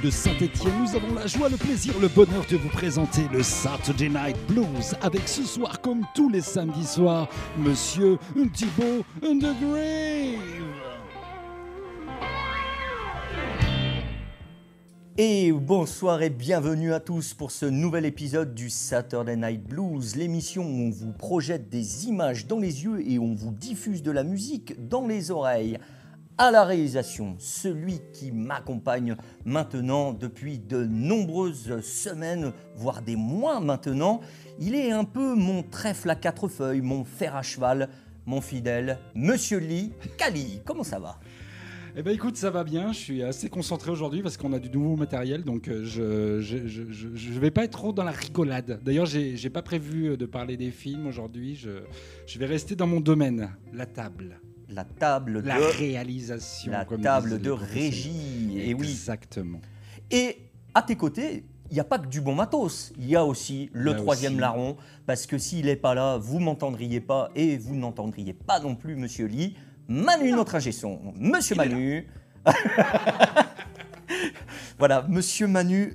de Saint-Etienne, nous avons la joie, le plaisir, le bonheur de vous présenter le Saturday Night Blues avec ce soir, comme tous les samedis soirs, Monsieur Thibaut The Grave. Et bonsoir et bienvenue à tous pour ce nouvel épisode du Saturday Night Blues, l'émission où on vous projette des images dans les yeux et on vous diffuse de la musique dans les oreilles. À la réalisation, celui qui m'accompagne maintenant depuis de nombreuses semaines, voire des mois maintenant, il est un peu mon trèfle à quatre feuilles, mon fer à cheval, mon fidèle, Monsieur Lee Kali. Comment ça va? Eh ben écoute, ça va bien. Je suis assez concentré aujourd'hui parce qu'on a du nouveau matériel, donc euh, je je, je, je, vais pas être trop dans la rigolade. D'ailleurs, j'ai pas prévu de parler des films aujourd'hui. Je vais rester dans mon domaine, la table. La table la de réalisation. la comme table de régie. Et oui. Exactement. Et à tes côtés, il n'y a pas que du bon matos. Il y a aussi le troisième aussi- larron, parce que s'il n'est pas là, vous m'entendriez pas et vous n'entendriez pas non plus Monsieur Lee. Manu, notre ingé son. Monsieur Il. Manu. voilà, Monsieur Manu,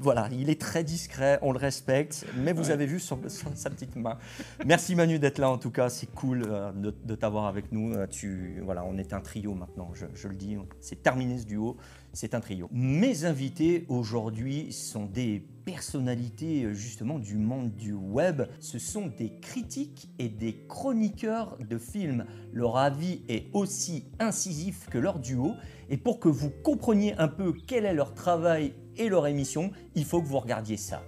voilà, il est très discret, on le respecte, mais vous Ouais. avez vu son- son- sa petite main. Merci Manu d'être là en tout cas, c'est cool euh, de, de t'avoir avec nous. Euh, Tu, voilà, on est un trio maintenant, je, je le dis, c'est terminé ce duo, c'est un trio. Mes invités aujourd'hui sont des personnalités euh, justement du monde du web. Ce sont des critiques et des chroniqueurs de films. Leur avis est aussi incisif que leur duo. Et pour que vous compreniez un peu quel est leur travail et leur émission, il faut que vous regardiez ça.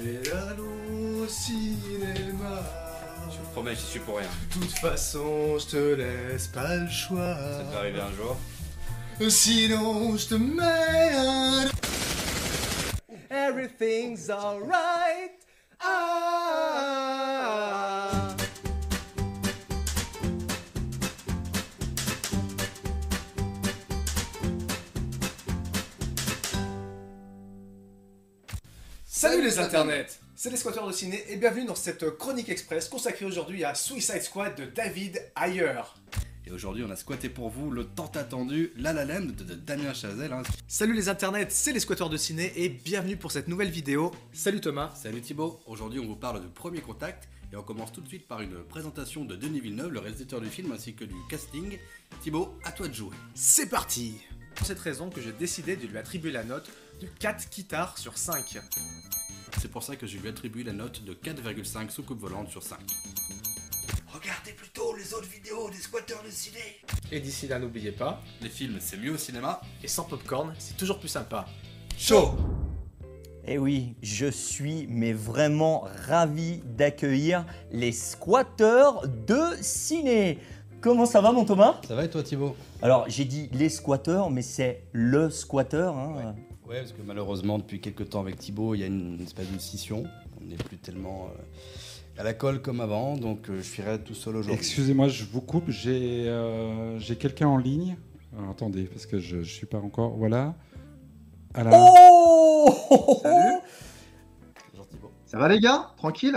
Et allons au cinéma. Je te promets, j'y suis pour rien. De toute façon, je te laisse pas le choix. Ça peut arriver un jour. Sinon, je te mets un. Everything's alright. Ah. Salut les internets C'est les squatteurs de ciné et bienvenue dans cette chronique express consacrée aujourd'hui à Suicide Squad de David Ayer. Et aujourd'hui, on a squatté pour vous le tant attendu La La Land de, de Damien Chazelle. hein. Salut les internets, c'est les squatteurs de ciné et bienvenue pour cette nouvelle vidéo. Salut Thomas. Salut Thibaut, aujourd'hui on vous parle de Premier Contact et on commence tout de suite par une présentation de Denis Villeneuve, le réalisateur du film ainsi que du casting. Thibaut, à toi de jouer. C'est parti Pour cette raison que j'ai décidé de lui attribuer la note de 4 guitares sur 5. C'est pour ça que je lui attribue la note de 4,5 soucoupes volantes sur 5. Regardez plutôt les autres vidéos des squatteurs de ciné. Et d'ici là, n'oubliez pas, Les films, c'est mieux au cinéma. et sans popcorn, c'est toujours plus sympa. Chaud Eh oui, je suis mais vraiment ravi d'accueillir les squatteurs de ciné. Comment ça va mon Thomas? Ça va et toi Thibaut? Alors j'ai dit les squatteurs, mais c'est le squatteur. hein. Ouais, parce que malheureusement, depuis quelques temps avec Thibaut, il y a une espèce de scission. On n'est plus tellement euh, à la colle comme avant, donc euh, je suis tout seul aujourd'hui. Excusez-moi, je vous coupe. J'ai euh, j'ai quelqu'un en ligne. Alors, attendez, parce que je, je suis pas encore. Voilà. À la- Oh Salut. Bonjour Thibaut. Ça va les gars? Tranquille?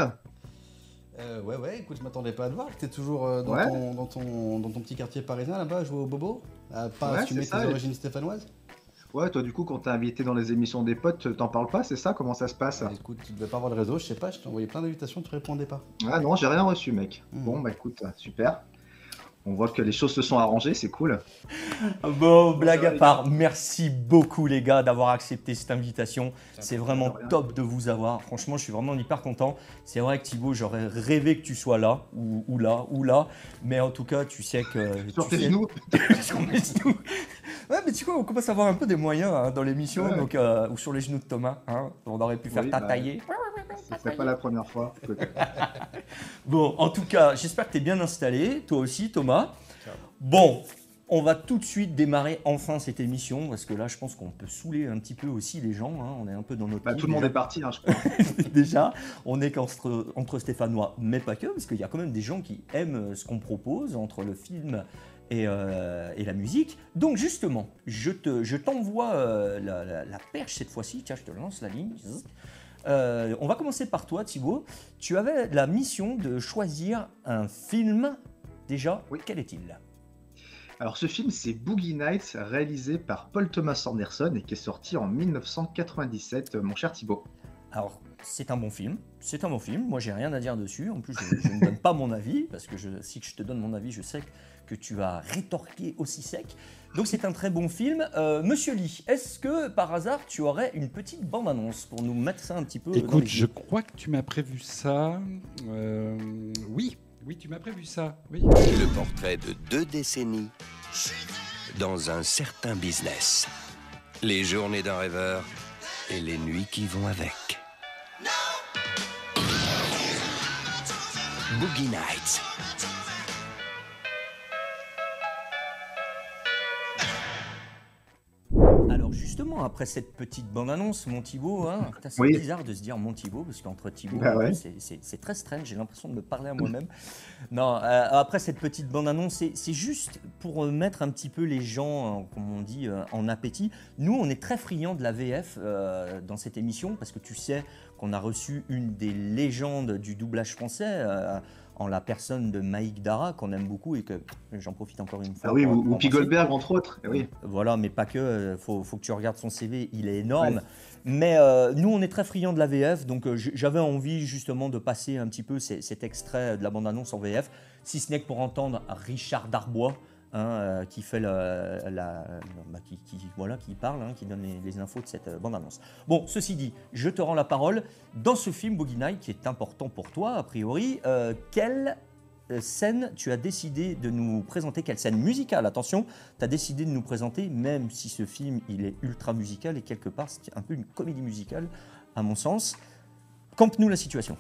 Euh, ouais, ouais, écoute, je m'attendais pas à te voir. T'es toujours euh, dans, Ouais. ton, dans, ton, dans ton petit quartier parisien là-bas, à jouer au bobo? À pas Ouais, assumer tes ça, origines stéphanoises? Ouais, toi du coup quand t'es invité dans les émissions des potes, t'en parles pas, c'est ça? Comment ça se passe? Ah, Écoute, tu devais pas avoir le réseau, je sais pas, je t'ai envoyé plein d'invitations, tu répondais pas. Ah non, j'ai rien reçu mec. Mhm. Bon bah écoute, super. On voit que les choses se sont arrangées, c'est cool. Bon, blague à part, merci beaucoup les gars d'avoir accepté cette invitation. C'est vraiment top de vous avoir. Franchement, je suis vraiment hyper content. C'est vrai que Thibaut, j'aurais rêvé que tu sois là, ou, ou là, ou là. Mais en tout cas, tu sais que. Sur tu tes sais- genoux sur mes genoux. Ouais, mais tu vois, on commence à avoir un peu des moyens hein, dans l'émission, Ouais. donc euh, ou sur les genoux de Thomas. hein. on aurait pu faire Oui, bah, tatailler. Ce serait pas la première fois. Bon, en tout cas, j'espère que tu es bien installé, toi aussi, Thomas. Bon, on va tout de suite démarrer enfin cette émission, parce que là, je pense qu'on peut saouler un petit peu aussi les gens. hein. On est un peu dans notre. Bah, tout le monde est parti, hein, je crois. déjà, on est qu'entre entre Stéphanois, mais pas que, parce qu'il y a quand même des gens qui aiment ce qu'on propose entre le film et, euh, et la musique. Donc justement, je te, je t'envoie euh, la, la- la perche cette fois-ci. Tiens, je te lance la ligne. Euh, on va commencer par toi, Thibaut. Tu avais la mission de choisir un film. Déjà, Oui. quel est-il? Alors ce film, c'est Boogie Nights, réalisé par Paul Thomas Anderson et qui est sorti en 1997, euh, mon cher Thibaut. Alors, c'est un bon film. C'est un bon film. Moi, j'ai rien à dire dessus. En plus, je, je ne donne pas mon avis parce que je, si je te donne mon avis, je sais que tu vas rétorquer aussi sec. Donc, c'est un très bon film. Euh, Monsieur Lee, est-ce que par hasard, tu aurais une petite bande-annonce pour nous mettre ça un petit peu dans Écoute, les je crois que tu m'as prévu ça. Euh, oui, oui, tu m'as prévu ça. Oui. Le portrait de deux décennies dans un certain business. Les journées d'un rêveur et les nuits qui vont avec. Boogie Nights. Alors justement, après cette petite bande-annonce, mon Thibaut, hein, c'est Oui. bizarre de se dire mon Thibaut, parce qu'entre Thibaut, Bah ouais. c'est- très strange, j'ai l'impression de me parler à moi-même. non, euh, après cette petite bande-annonce, c'est- c'est juste pour euh, mettre un petit peu les gens, euh, comme on dit, euh, en appétit. Nous, on est très friands de la VF euh, dans cette émission, parce que tu sais qu'on a reçu une des légendes du doublage français, euh, en la personne de Maïk Dara, qu'on aime beaucoup, et que j'en profite encore une fois. Ah oui, ou, ou. Goldberg, entre autres. Eh oui. Voilà, mais pas que. euh, faut, faut que tu regardes son CV, il est énorme. Ouais. Mais euh, nous, on est très friands de la VF, donc euh, j'avais envie justement de passer un petit peu ces- cet extrait de la bande-annonce en VF, si ce n'est que pour entendre Richard Darbois. Hein, euh, qui fait la, la- bah, qui, qui- voilà, qui parle, hein, qui donne les, infos de cette euh, bande-annonce. Bon, ceci dit, je te rends la parole. Dans ce film Boogie Night, qui est important pour toi, a priori, euh, quelle euh, scène tu as décidé de nous présenter? Quelle scène musicale? Attention, tu as décidé de nous présenter, même si ce film il est ultra musical et quelque part c'est un peu une comédie musicale, à mon sens. Campe-nous la situation?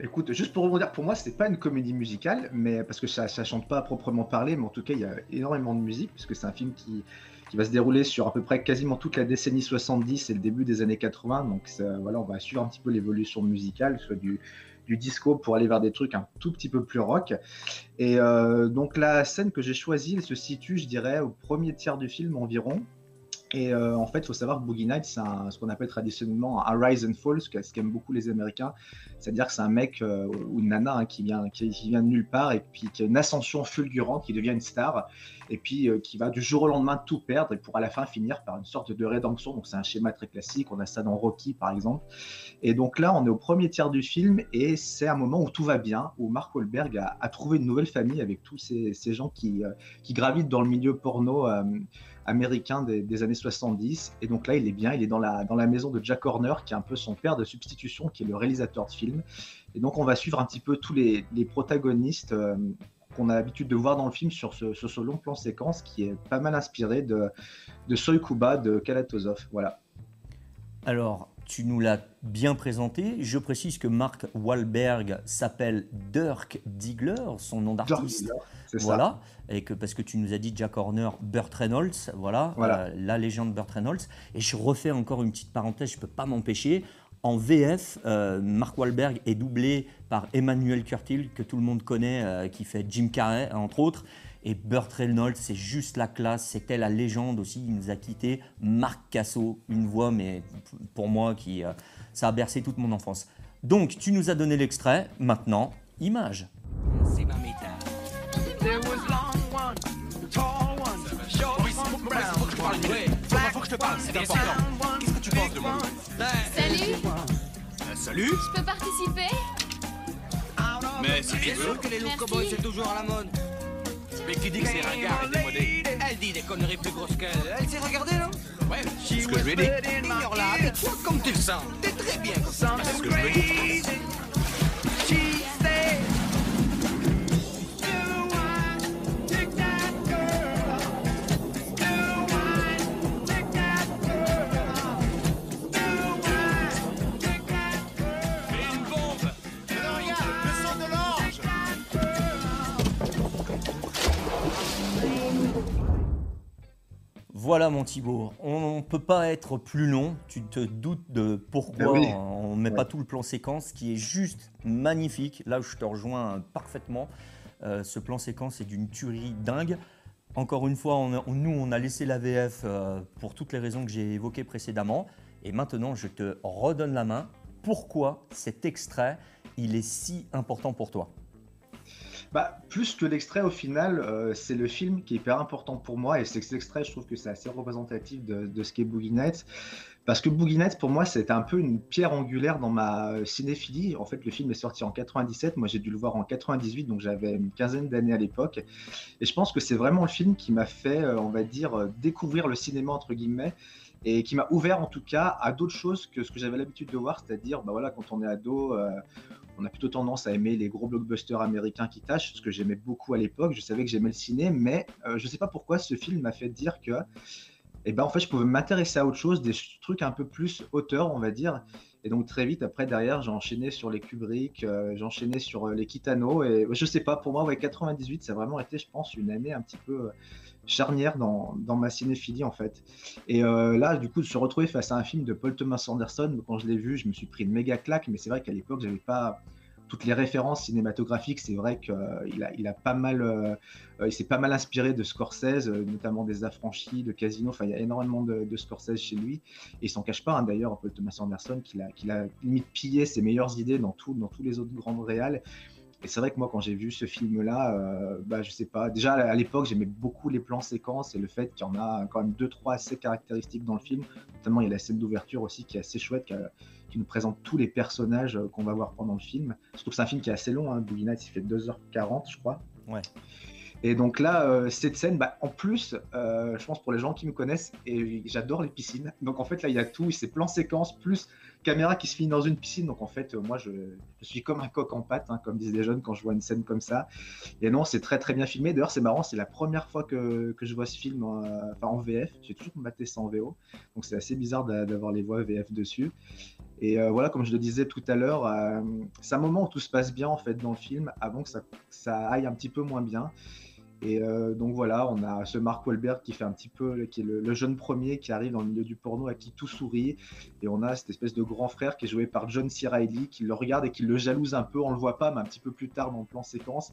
Écoute, juste pour rebondir, pour moi, c'était pas une comédie musicale, mais parce que ça, ça chante pas à proprement parler, mais en tout cas, il y a énormément de musique, puisque c'est un film qui, qui va se dérouler sur à peu près quasiment toute la décennie 70 et le début des années 80. Donc ça- voilà, on va suivre un petit peu l'évolution musicale, soit du, du disco pour aller vers des trucs un tout petit peu plus rock. Et euh, donc la scène que j'ai choisie, elle se situe, je dirais, au premier tiers du film environ. Et euh, en fait, il faut savoir que Boogie Nights, c'est ce qu'on appelle traditionnellement un rise and fall, ce qu'aiment beaucoup les Américains. C'est-à-dire que c'est un mec euh, ou une nana hein, qui, vient, qui, vient de nulle part et puis qui a une ascension fulgurante, qui devient une star, et puis euh, qui va du jour au lendemain tout perdre et pour à la fin finir par une sorte de rédemption. Donc c'est un schéma très classique, on a ça dans Rocky par exemple. Et donc là, on est au premier tiers du film et c'est un moment où tout va bien, où Mark Wahlberg a, a trouvé une nouvelle famille avec tous ces, gens qui, gravitent dans le milieu porno américain des, années 70. Et donc là, il est bien, il est dans la, dans la maison de Jack Horner, qui est un peu son père de substitution, qui est le réalisateur de film. Et donc, on va suivre un petit peu tous les, les protagonistes euh, qu'on a l'habitude de voir dans le film sur ce, ce long plan séquence qui est pas mal inspiré de, de Soy Kuba de Kalatozov. Voilà. Alors, tu nous l'as bien présenté. Je précise que Mark Wahlberg s'appelle Dirk Diggler, son nom d'artiste. Ça. Voilà, et que parce que tu nous as dit Jack Horner, Burt Reynolds, voilà, Voilà. euh, la légende Burt Reynolds. Et je refais encore une petite parenthèse, je peux pas m'empêcher. En VF, euh, Mark Wahlberg est doublé par Emmanuel Curtil, que tout le monde connaît, euh, qui fait Jim Carrey, entre autres. Et Burt Reynolds, c'est juste la classe, c'était la légende aussi. Il nous a quitté. Marc Casso, une voix, mais pour moi, qui, euh, ça a bercé toute mon enfance. Donc, tu nous as donné l'extrait. Maintenant, image. C'est ma je te parle, c'est important. Qu'est-ce que tu penses de moi? Salut, Salut. Je peux participer? Mais c'est bien sûr que les cowboys c'est toujours à la mode. Mais qui dit que c'est ringard et démodé Elle dit des conneries plus grosses qu'elle. Elle s'est regardée, non Ouais, c'est ce que je lui ai dit. Ignore-la, tais-toi comme tu le sens. T'es très bien comme ça. C'est ce que je lui ai dit. Voilà mon Thibaut, on ne peut pas être plus long, tu te doutes de pourquoi oui. on ne met Ouais. pas tout le plan séquence qui est juste magnifique, là où je te rejoins parfaitement, Euh, ce plan séquence est d'une tuerie dingue. Encore une fois, on a- on- nous on a laissé la VF euh, pour toutes les raisons que j'ai évoquées précédemment Et maintenant, je te redonne la main. Pourquoi cet extrait, il est si important pour toi? Bah, plus que l'extrait, au final, euh, c'est le film qui est hyper important pour moi. Et cet extrait, je trouve que c'est assez représentatif de, ce qu'est Boogie Nights. Parce que Boogie Nights, pour moi, c'était un peu une pierre angulaire dans ma cinéphilie. En fait, le film est sorti en 97. Moi, j'ai dû le voir en 98, donc j'avais une quinzaine d'années à l'époque. Et je pense que c'est vraiment le film qui m'a fait, euh, on va dire, euh, découvrir le cinéma, entre guillemets, et qui m'a ouvert, en tout cas, à d'autres choses que ce que j'avais l'habitude de voir. C'est-à-dire, bah voilà, quand on est ado, on a plutôt tendance à aimer les gros blockbusters américains qui tâchent, ce que j'aimais beaucoup à l'époque. Je savais que j'aimais le ciné, mais euh, je ne sais pas pourquoi ce film m'a fait dire que et ben en je pouvais m'intéresser à autre chose, des trucs un peu plus hauteur on va dire. Et donc très vite après derrière j'ai enchaîné sur les Kubrick, euh, j'ai enchaîné sur euh, les Kitano et je sais pas pour moi ouais 98 ça a vraiment été je pense une année un petit peu euh, charnière dans, dans ma cinéphilie en fait. Et euh, là du coup de se retrouver face à un film de Paul Thomas Anderson quand je l'ai vu je me suis pris une méga claque mais c'est vrai qu'à l'époque j'avais pas toutes les références cinématographiques, c'est vrai qu'il a, il a pas mal, euh, il s'est pas mal inspiré de Scorsese, euh, notamment des Affranchis, de Casino. Enfin, il y a énormément de, Scorsese chez lui. Et il s'en cache pas, hein, d'ailleurs, Paul Thomas Anderson, qu'il a, qu'il a limite pillé ses meilleures idées dans, dans tous les autres grandes réals. Et c'est vrai que moi, quand j'ai vu ce film-là, euh, bah, je sais pas. Déjà, à l'époque, j'aimais beaucoup les plans séquences et le fait qu'il y en a quand même deux, trois assez caractéristiques dans le film. Notamment, il y a la scène d'ouverture aussi qui est assez chouette, qui, a- qui nous présente tous les personnages euh, qu'on va voir pendant le film. Surtout que c'est un film qui est assez long. Hein. Boogie Nights, il fait 2h40, je crois. Ouais. Et donc là, euh, cette scène, bah, en plus, euh, je pense pour les gens qui me connaissent, et j'adore les piscines. Donc en fait, là, il y a tout, c'est plan séquence, plus caméra qui se finit dans une piscine. Donc en fait, euh, moi, je, suis comme un coq en pâte, hein, comme disent les jeunes quand je vois une scène comme ça. Et non, c'est très très bien filmé. D'ailleurs, c'est marrant, c'est la première fois que, que je vois ce film en, VF. J'ai toujours maté ça en VO. Donc c'est assez bizarre d'a- d'avoir les voix VF dessus. Et euh, voilà, comme je le disais tout à l'heure, euh, c'est un moment où tout se passe bien en fait dans le film, avant que ça aille un petit peu moins bien. Et euh, donc voilà, on a ce Mark Wahlberg qui fait un petit peu, qui est le, jeune premier qui arrive dans le milieu du porno à qui tout sourit. Et on a cette espèce de grand frère qui est joué par John C. Reilly qui le regarde et qui le jalouse un peu. On le voit pas, mais un petit peu plus tard dans le plan séquence.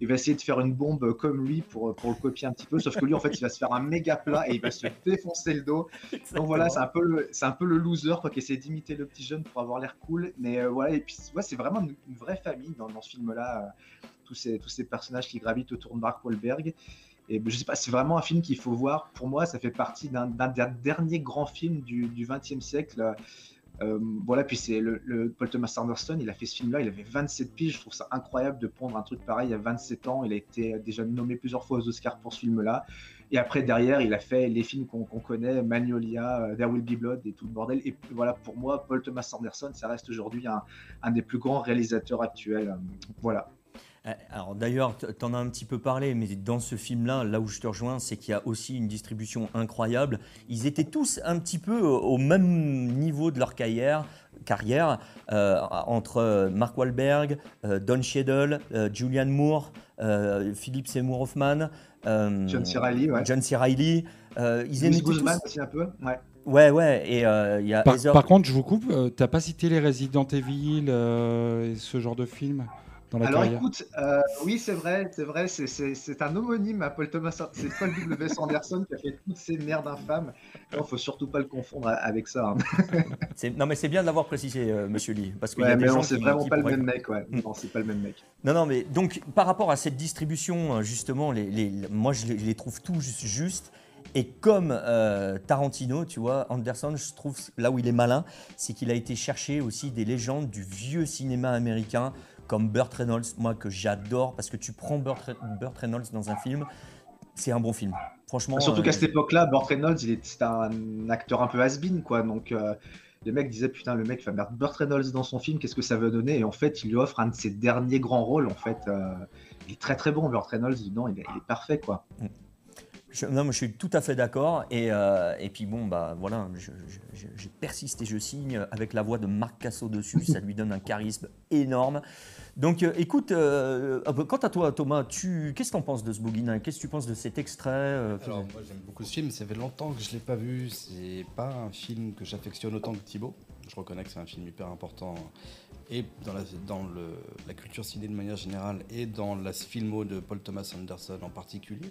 Il va essayer de faire une bombe comme lui pour, pour le copier un petit peu. Sauf que lui, en fait, il va se faire un méga plat et il va se défoncer le dos. Donc voilà, c'est un peu le, un peu le loser quoi, qui essaie d'imiter le petit jeune pour avoir l'air cool. Mais euh, voilà, et puis ouais, c'est vraiment une, vraie famille dans, ce film-là. Tous ces, personnages qui gravitent autour de Mark Wahlberg. Et je sais pas, c'est vraiment un film qu'il faut voir. Pour moi, ça fait partie d'un des derniers grands films du XXe siècle. Euh, voilà, puis c'est le, le Paul Thomas Anderson, il a fait ce film-là, il avait 27 piges. Je trouve ça incroyable de prendre un truc pareil à 27 ans. Il a été déjà nommé plusieurs fois aux Oscars pour ce film-là. Et après, derrière, il a fait les films qu'on connaît, Magnolia, euh, There Will Be Blood et tout le bordel. Et voilà, pour moi, Paul Thomas Anderson, ça reste aujourd'hui un, un des plus grands réalisateurs actuels. Voilà. Euh, Alors d'ailleurs, t- t'en as un petit peu parlé, mais dans ce film-là, là où je te rejoins, c'est qu'il y a aussi une distribution incroyable. Ils étaient tous un petit peu au même niveau de leur carrière, carrière euh, entre euh, Mark Wahlberg, euh, Don Cheadle, euh, Julianne Moore, euh, Philip Seymour Hoffman, euh, John C. Reilly, ouais. John C. Reilly. euh, ils Guzman tous- aussi un peu. Ouais. Ouais, ouais, et euh, il y a Par, Heather- par contre, je vous coupe, euh, t'as pas cité les Resident Evil euh, et ce genre de film dans la Alors carrière écoute, euh, oui c'est vrai, c'est vrai, c'est- un homonyme à Paul Thomas, c'est Paul W. Anderson qui a fait toutes ces merdes infâmes. Il faut surtout pas le confondre avec ça. hein. Non, mais c'est bien de l'avoir précisé, euh, monsieur Lee, parce qu'il y a des mais gens non, c'est vraiment pas le même mec, ouais. Mm. Non, c'est pas le même mec. Non, non, mais donc par rapport à cette distribution, euh, justement, les, les- moi je les, je les trouve tous justes. Et comme euh, Tarantino, tu vois, Anderson, je trouve là où il est malin, c'est qu'il a été chercher aussi des légendes du vieux cinéma américain, comme Burt Reynolds, moi que j'adore, parce que tu prends Burt, Re- Burt Reynolds dans un film, c'est un bon film. Franchement. Surtout euh, qu'à cette époque-là, Burt Reynolds, il c'était un acteur un peu has-been, quoi. Donc euh, les mecs disaient putain, le mec va mettre Burt Reynolds dans son film, qu'est-ce que ça veut donner? Et en fait, il lui offre un de ses derniers grands rôles. En fait, euh, il est très très bon, Burt Reynolds. Non, il est, il est parfait, quoi. Non, mais je suis tout à fait d'accord. Et, euh, puis bon, bah voilà, je, persiste et je signe avec la voix de Marc Casso dessus. ça lui donne un charisme énorme. Donc euh, écoute, euh, quant à toi Thomas, qu'est-ce que tu en penses de ce Boogie Qu'est-ce que tu penses de cet extrait Alors, moi j'aime beaucoup ce film, ça fait longtemps que je ne l'ai pas vu, c'est pas un film que j'affectionne autant que Thibaut. Je reconnais que c'est un film hyper important et dans, la, dans le, la culture ciné de manière générale et dans la filmo de Paul Thomas Anderson en particulier,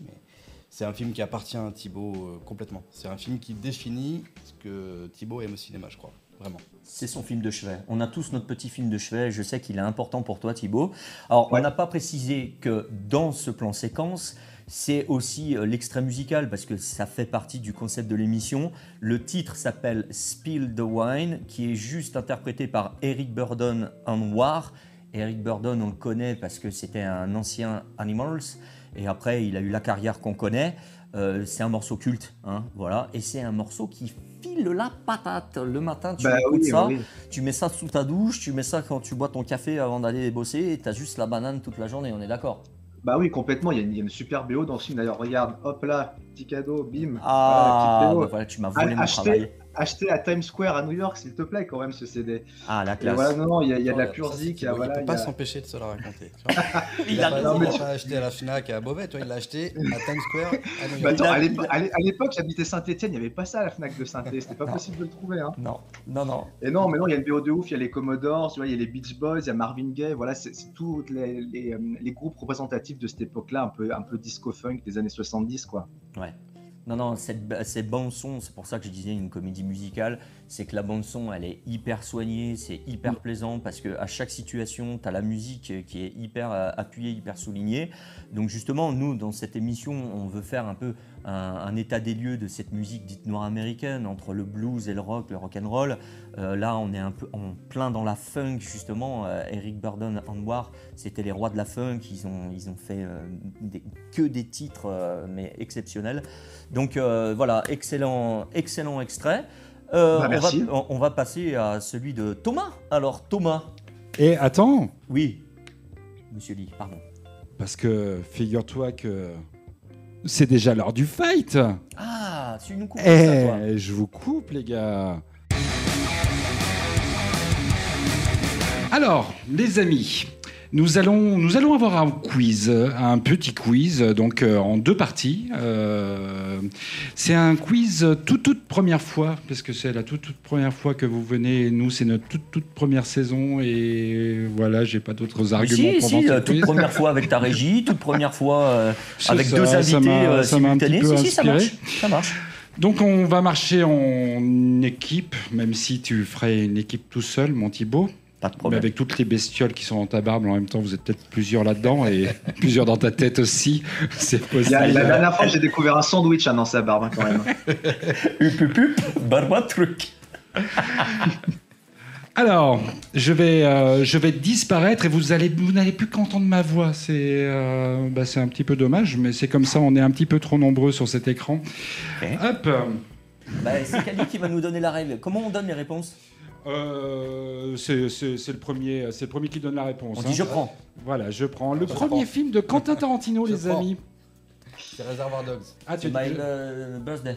c'est un film qui appartient à Thibaut euh, complètement. C'est un film qui définit ce que Thibaut aime au cinéma, je crois. Vraiment. C'est son film de chevet. On a tous notre petit film de chevet. Je sais qu'il est important pour toi, Thibaut. Alors, on n'a pas précisé que dans ce plan séquence, c'est aussi euh, l'extrait musical parce que ça fait partie du concept de l'émission. Le titre s'appelle Spill the Wine, qui est juste interprété par Eric Burdon en noir. Eric Burdon, on le connaît parce que c'était un ancien Animals. Et après, il a eu la carrière qu'on connaît. Euh, c'est un morceau culte, hein, voilà. Et c'est un morceau qui file la patate. Le matin, tu Bah écoutes oui, ça, oui. tu mets ça sous ta douche, tu mets ça quand tu bois ton café avant d'aller bosser, et t'as juste la banane toute la journée, on est d'accord Bah oui, complètement. Il y, a une, il y a une super BO dans ce film. D'ailleurs, regarde, hop là, petit cadeau, bim. Ah, Voilà, BO. bah voilà, tu m'as volé mon Acheté- travail. Acheté à Times Square à New York, s'il te plaît, quand même, ce CD. Ah, la classe. voilà, non, non, il y a, il y a de la pure zik. il voilà, il peut pas a- s'empêcher de se la raconter. tu vois. Il Il a a pas, acheté à la Fnac à Beauvais, toi, il l'a acheté à Times Square à New Bah, York. attends, à l'époque- j'habitais Saint-Etienne, il n'y avait pas ça à la Fnac de Saint-Etienne. C'était pas Non. possible de le trouver. Hein. Non, non, non. Et non, mais non, il y a une BO de ouf. Il y a les Commodores, tu vois, il y a les Beach Boys, il y a Marvin Gaye. Voilà, c'est c'est tous les, les, euh, les groupes représentatifs de cette époque-là, un peu, un peu disco-funk des années 70, quoi. Ouais. Non, non, cette, cette bande-son, c'est pour ça que je disais une comédie musicale, c'est que la bande-son, elle est hyper soignée, c'est hyper plaisant parce qu'à chaque situation, tu as la musique qui est hyper euh, appuyée, hyper soulignée. Donc justement, nous, dans cette émission, on veut faire un peu un, un état des lieux de cette musique dite noire américaine, entre le blues et le rock, le rock and roll. Euh, là, on est un peu en plein dans la funk, justement. Euh, Eric Burdon en noir, c'était les rois de la funk. Ils ont, ils ont fait euh, des- que des titres, euh, mais exceptionnels. Donc euh, voilà, excellent, excellent extrait. Euh, Bah, on, merci. va, on- on va passer à celui de Thomas. Alors Thomas, Et attends, oui, Monsieur Lee, pardon. parce que figure-toi que c'est déjà l'heure du fight. Ah, tu nous coupes Eh, ça, toi. je vous coupe, les gars. Alors, les amis, nous allons, nous allons avoir un quiz, un petit quiz, donc euh, en deux parties. Euh, c'est un quiz toute, toute première fois, parce que c'est la toute, toute première fois que vous venez. Nous, c'est notre toute, toute première saison, et voilà, j'ai pas d'autres arguments Si, pour si, euh, toute première fois avec ta régie, toute première fois euh, avec ça, deux ça invités simultanés. Si, si, ça marche. Ça marche. Donc on va marcher en équipe, même si tu ferais une équipe tout seul, mon Thibaut. Pas de Mais avec toutes les bestioles qui sont dans ta barbe, en même temps, vous êtes peut-être plusieurs là-dedans et plusieurs dans ta tête aussi. C'est Il y possible. a- la dernière fois, j'ai découvert un sandwich hein, dans sa barbe, hein, quand même. Hup, hup, hup, barba truc. Alors, je vais, euh, je vais disparaître et vous allez, vous n'allez plus qu'entendre ma voix. C'est, euh, bah, c'est un petit peu dommage, mais c'est comme ça. On est un petit peu trop nombreux sur cet écran. Ok. Hop. Bah, c'est Kali qui va nous donner la règle. Comment on donne les réponses? Euh, c'est, le premier, c'est le premier qui donne la réponse. On hein. dit je prends. Voilà, je prends le Je premier prends. film de Quentin Tarantino, Je les prends. amis. C'est Reservoir Dogs. Ah, tu C'est as my euh, birthday.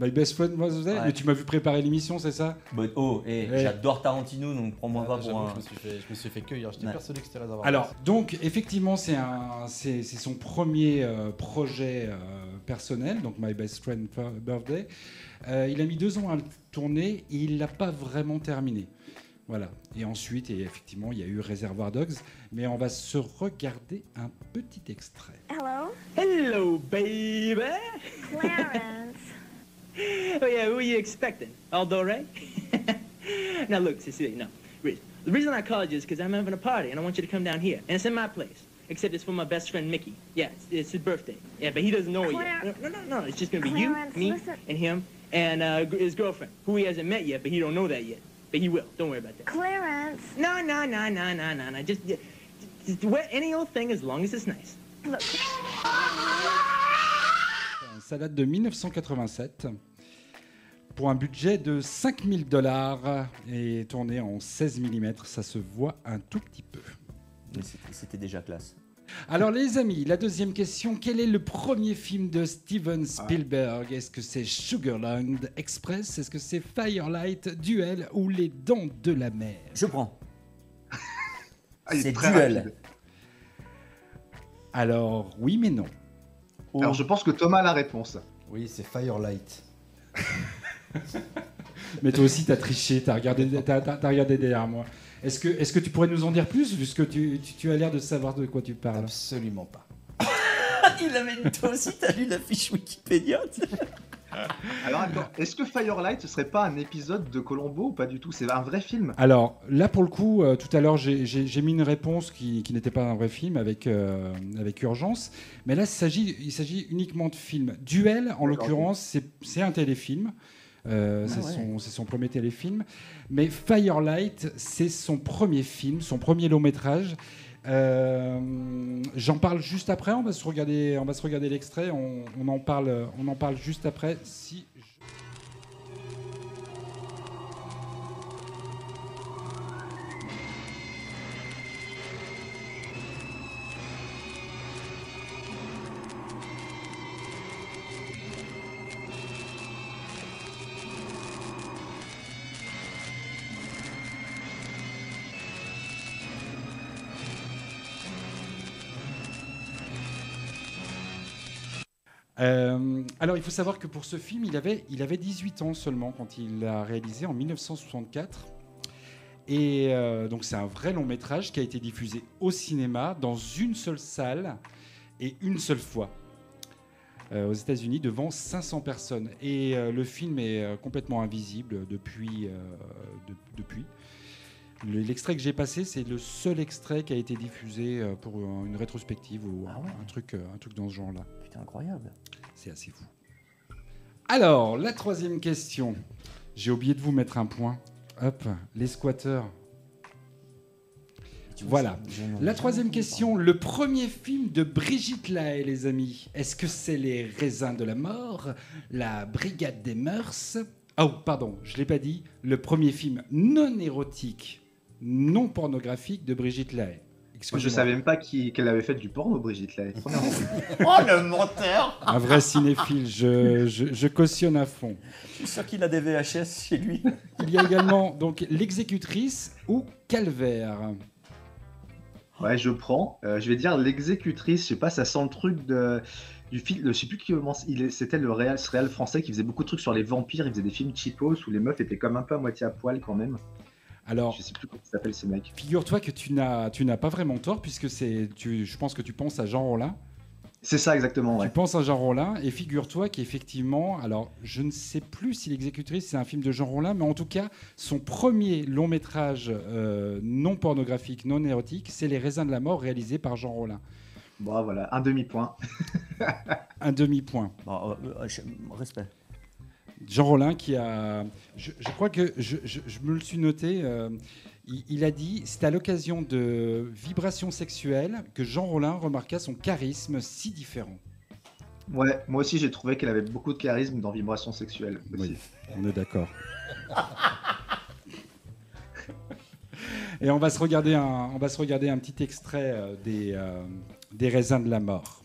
My best friend was there Ouais. Mais tu m'as vu préparer l'émission, c'est ça oh, et Ouais. j'adore Tarantino, donc prends-moi pas Ah, pour j'avoue, un. je, me suis fait, je me suis fait cueillir. J'étais Ouais. persuadé que c'était Reservoir Alors, Dogs. donc, effectivement, c'est son premier euh, projet euh, personnel, donc My Best Friend Birthday. Euh, il a mis deux ans à le tourner et il l'a pas vraiment terminé. Voilà. Et ensuite, et effectivement, il y a eu Reservoir Dogs, mais on va se regarder un petit extrait. Hello, Hello, baby. Clarence. oh yeah, who are you expecting? Aldo Ray? now look, Cecilia, no. The reason I called you is because I'm having a party and I want you to come down here. And it's in my place. Except it's for my best friend Mickey. Yeah, it's, it's his birthday. Yeah, but he doesn't know it yet. No, no, no, no. It's just gonna be Clarence, you, me, listen. and him, and uh, his girlfriend, who he hasn't met yet, but he don't know that yet. But he will. Don't worry about that. Clarence. No, no, no, no, no, no, no. Just, just, just wear any old thing as long as it's nice. Look, Ça date de 1987 pour un budget de 5000 dollars et tourné en 16 mm. Ça se voit un tout petit peu. C'était déjà classe. Alors les amis, la deuxième question, quel est le premier film de Steven Spielberg? Est-ce que c'est Sugarland Express? Est-ce que c'est Firelight, Duel ou Les Dents de la Mer? Je prends. Ah, il est C'est très duel. rapide. Alors oui mais non. Oh. Alors, je pense que Thomas a la réponse. Oui, c'est Firelight. Mais toi aussi t'as triché, t'as regardé, t'as, t'as- t'as regardé derrière moi. Est-ce que, est-ce que tu pourrais nous en dire plus puisque tu, tu, tu as l'air de savoir de quoi tu parles Absolument pas. Il avait toi aussi, t'as lu la fiche Wikipédia Alors attends, est-ce que Firelight ce serait pas un épisode de Colombo ou pas du tout? C'est un vrai film Alors là, pour le coup, euh, tout à l'heure, j'ai- mis une réponse qui, qui n'était pas un vrai film avec, euh, avec urgence. Mais là, il s'agit il s'agit uniquement de film. Duel, en l'occurrence, c'est c'est un téléfilm. Euh, Ah c'est ouais. son, c'est son premier téléfilm. Mais Firelight, c'est son premier film, son premier long métrage. Euh, J'en parle juste après. On va se regarder, on va se regarder l'extrait. On, on en parle, on en parle juste après. Si Euh, alors, il faut savoir que pour ce film, il avait, il avait 18 ans seulement quand il l'a réalisé en 1964. Et euh, donc, c'est un vrai long métrage qui a été diffusé au cinéma dans une seule salle et une seule fois euh, aux États-Unis devant 500 personnes. Et le film est complètement invisible depuis. de- depuis. Le- L'extrait que j'ai passé, c'est le seul extrait qui a été diffusé euh, pour une rétrospective ou Ah un- ouais. un, truc, euh, un truc dans ce genre-là. Putain, incroyable. C'est assez fou. Alors, la troisième question. J'ai oublié de vous mettre un point. Hop, les squatteurs. Voilà. La troisième question. Le premier film de Brigitte Lahaye, les amis. Est-ce que c'est Les raisins de la mort La brigade des mœurs? Oh, pardon, je ne l'ai pas dit. Le premier film non érotique, non pornographique de Brigitte Lahaye. Moi, je savais même pas qu'elle avait fait du porno, Brigitte. Premièrement. Oh le menteur Un vrai cinéphile, je, je- je cautionne à fond. Je suis sûr qu'il a des VHS chez lui. Il y a également donc l'exécutrice ou calvaire. Ouais, je prends. Euh, je vais dire l'exécutrice. Je sais pas, ça sent le truc de du film. Je sais plus qui commence. Il est- c'était le réal, ce réal français qui faisait beaucoup de trucs sur les vampires. Il faisait des films cheapos où les meufs étaient comme un peu à moitié à poil quand même. Alors, Je sais plus comment s'appelle ce mec. figure-toi que tu n'as tu n'as pas vraiment tort puisque c'est tu je pense que tu penses à Jean Rollin. C'est ça exactement. Ouais. Tu penses à Jean Rollin et figure-toi qu'effectivement, alors je ne sais plus si l'exécutrice c'est un film de Jean Rollin, mais en tout cas son premier long métrage euh, non pornographique, non érotique, c'est Les raisins de la mort réalisé par Jean Rollin. Bon, voilà, un demi point. Un demi-point. Bon, euh, euh, je- respect. Jean Rollin qui a. Je, je crois que je, je- je me le suis noté. euh, il, il a dit c'est à l'occasion de vibrations sexuelles que Jean Rollin remarqua son charisme si différent. Ouais, moi aussi j'ai trouvé qu'elle avait beaucoup de charisme dans Vibration sexuelle. aussi. Oui, on est d'accord. Et on va se regarder un, on va se regarder un petit extrait euh, des, euh, des raisins de la mort.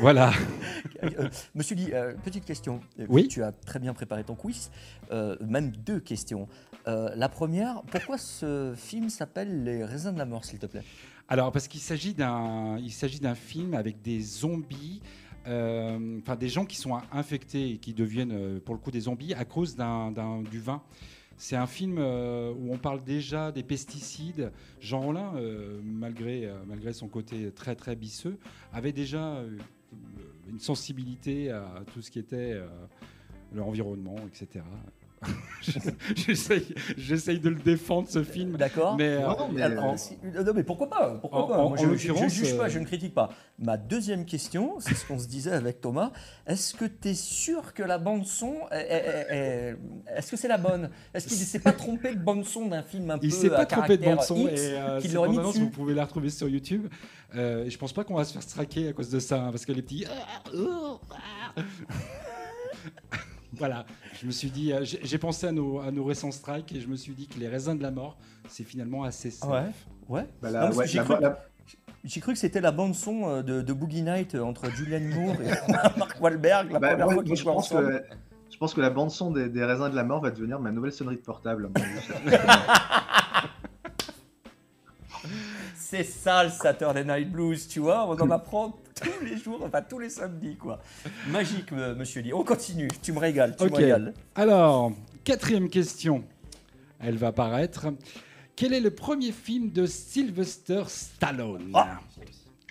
Voilà. Euh, Monsieur Guy, euh, petite question. Euh, Oui. Tu as très bien préparé ton quiz. Euh, même deux questions. Euh, la première, pourquoi ce film s'appelle Les raisins de la mort, s'il te plaît? Alors, parce qu'il s'agit d'un, il s'agit d'un film avec des zombies, euh, enfin des gens qui sont infectés et qui deviennent, pour le coup, des zombies à cause d'un, d'un- du vin. C'est un film euh, où on parle déjà des pesticides. Jean Rollin, euh, malgré, euh, malgré son côté très très bisseux, avait déjà une sensibilité à tout ce qui était euh, l'environnement, etc. J'essaye j'essaye de le défendre, ce film. D'accord Mais, euh, Non, mais- Alors, si- euh, non, mais pourquoi pas Pourquoi En- pas en- Moi, en je, je juge pas, euh, je ne critique pas. Ma deuxième question, c'est ce qu'on se disait avec Thomas. Est-ce que tu es sûr que la bande son, est- est- est- est-ce que c'est la bonne? Est-ce qu'il ne s'est pas trompé de bande son d'un film un Il peu s'est pas trompé de bande son X et euh, qu'il cette l'aurait mis bande-annonce, dessus? vous pouvez la retrouver sur YouTube. Euh, et je pense pas qu'on va se faire straquer à cause de ça, hein, parce que les petits. Voilà, je me suis dit, euh, j'ai pensé à nos, à nos récents strikes et je me suis dit que les raisins de la mort, c'est finalement assez safe. Ouais. Ouais. Bah, Non, j'ai cru, la- j'ai cru que c'était la bande son euh, de, de Boogie Night euh, entre Julianne Moore et Mark Wahlberg la bah, première fois qu'ils pense ensemble. que je pense que la bande son des, des raisins de la mort va devenir ma nouvelle sonnerie de portable. C'est ça le Saturday Night Blues, tu vois, on en apprend tous les jours, enfin tous les samedis quoi. Magique euh, monsieur Lee. On continue, tu me régales, tu Ok. me régales. Alors, quatrième question. Elle va apparaître. Quel est le premier film de Sylvester Stallone? Ah.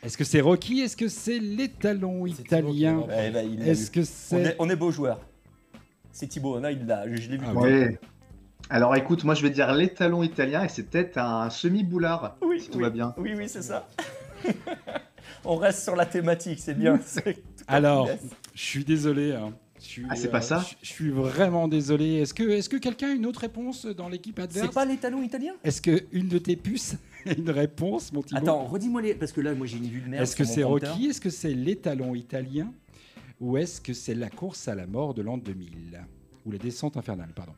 Est-ce que c'est Rocky? Est-ce que c'est l'étalon italien? Eh ben, Est-ce que on, c'est... est, on est beaux joueurs. C'est Thibaut, là il l'a, je l'ai vu. Ah Ouais. Alors écoute, moi je vais dire l'étalon italien et c'est peut-être un semi-boulard, Oui, si tout oui. va bien. Oui, oui, c'est ça. on reste sur la thématique, c'est bien. Alors, je suis désolé. hein. Je suis, Ah, c'est pas ça je, je suis vraiment désolé. Est-ce que, est-ce que quelqu'un a une autre réponse dans l'équipe adverse C'est pas l'étalon italien Est-ce que une de tes puces a une réponse, mon Thibaut Attends, redis-moi les. Parce que là, moi j'ai une vue de merde. Est-ce que c'est. Rocky Est-ce que c'est l'étalon italien Ou est-ce que c'est la course à la mort de l'an 2000 Ou la descente infernale, pardon.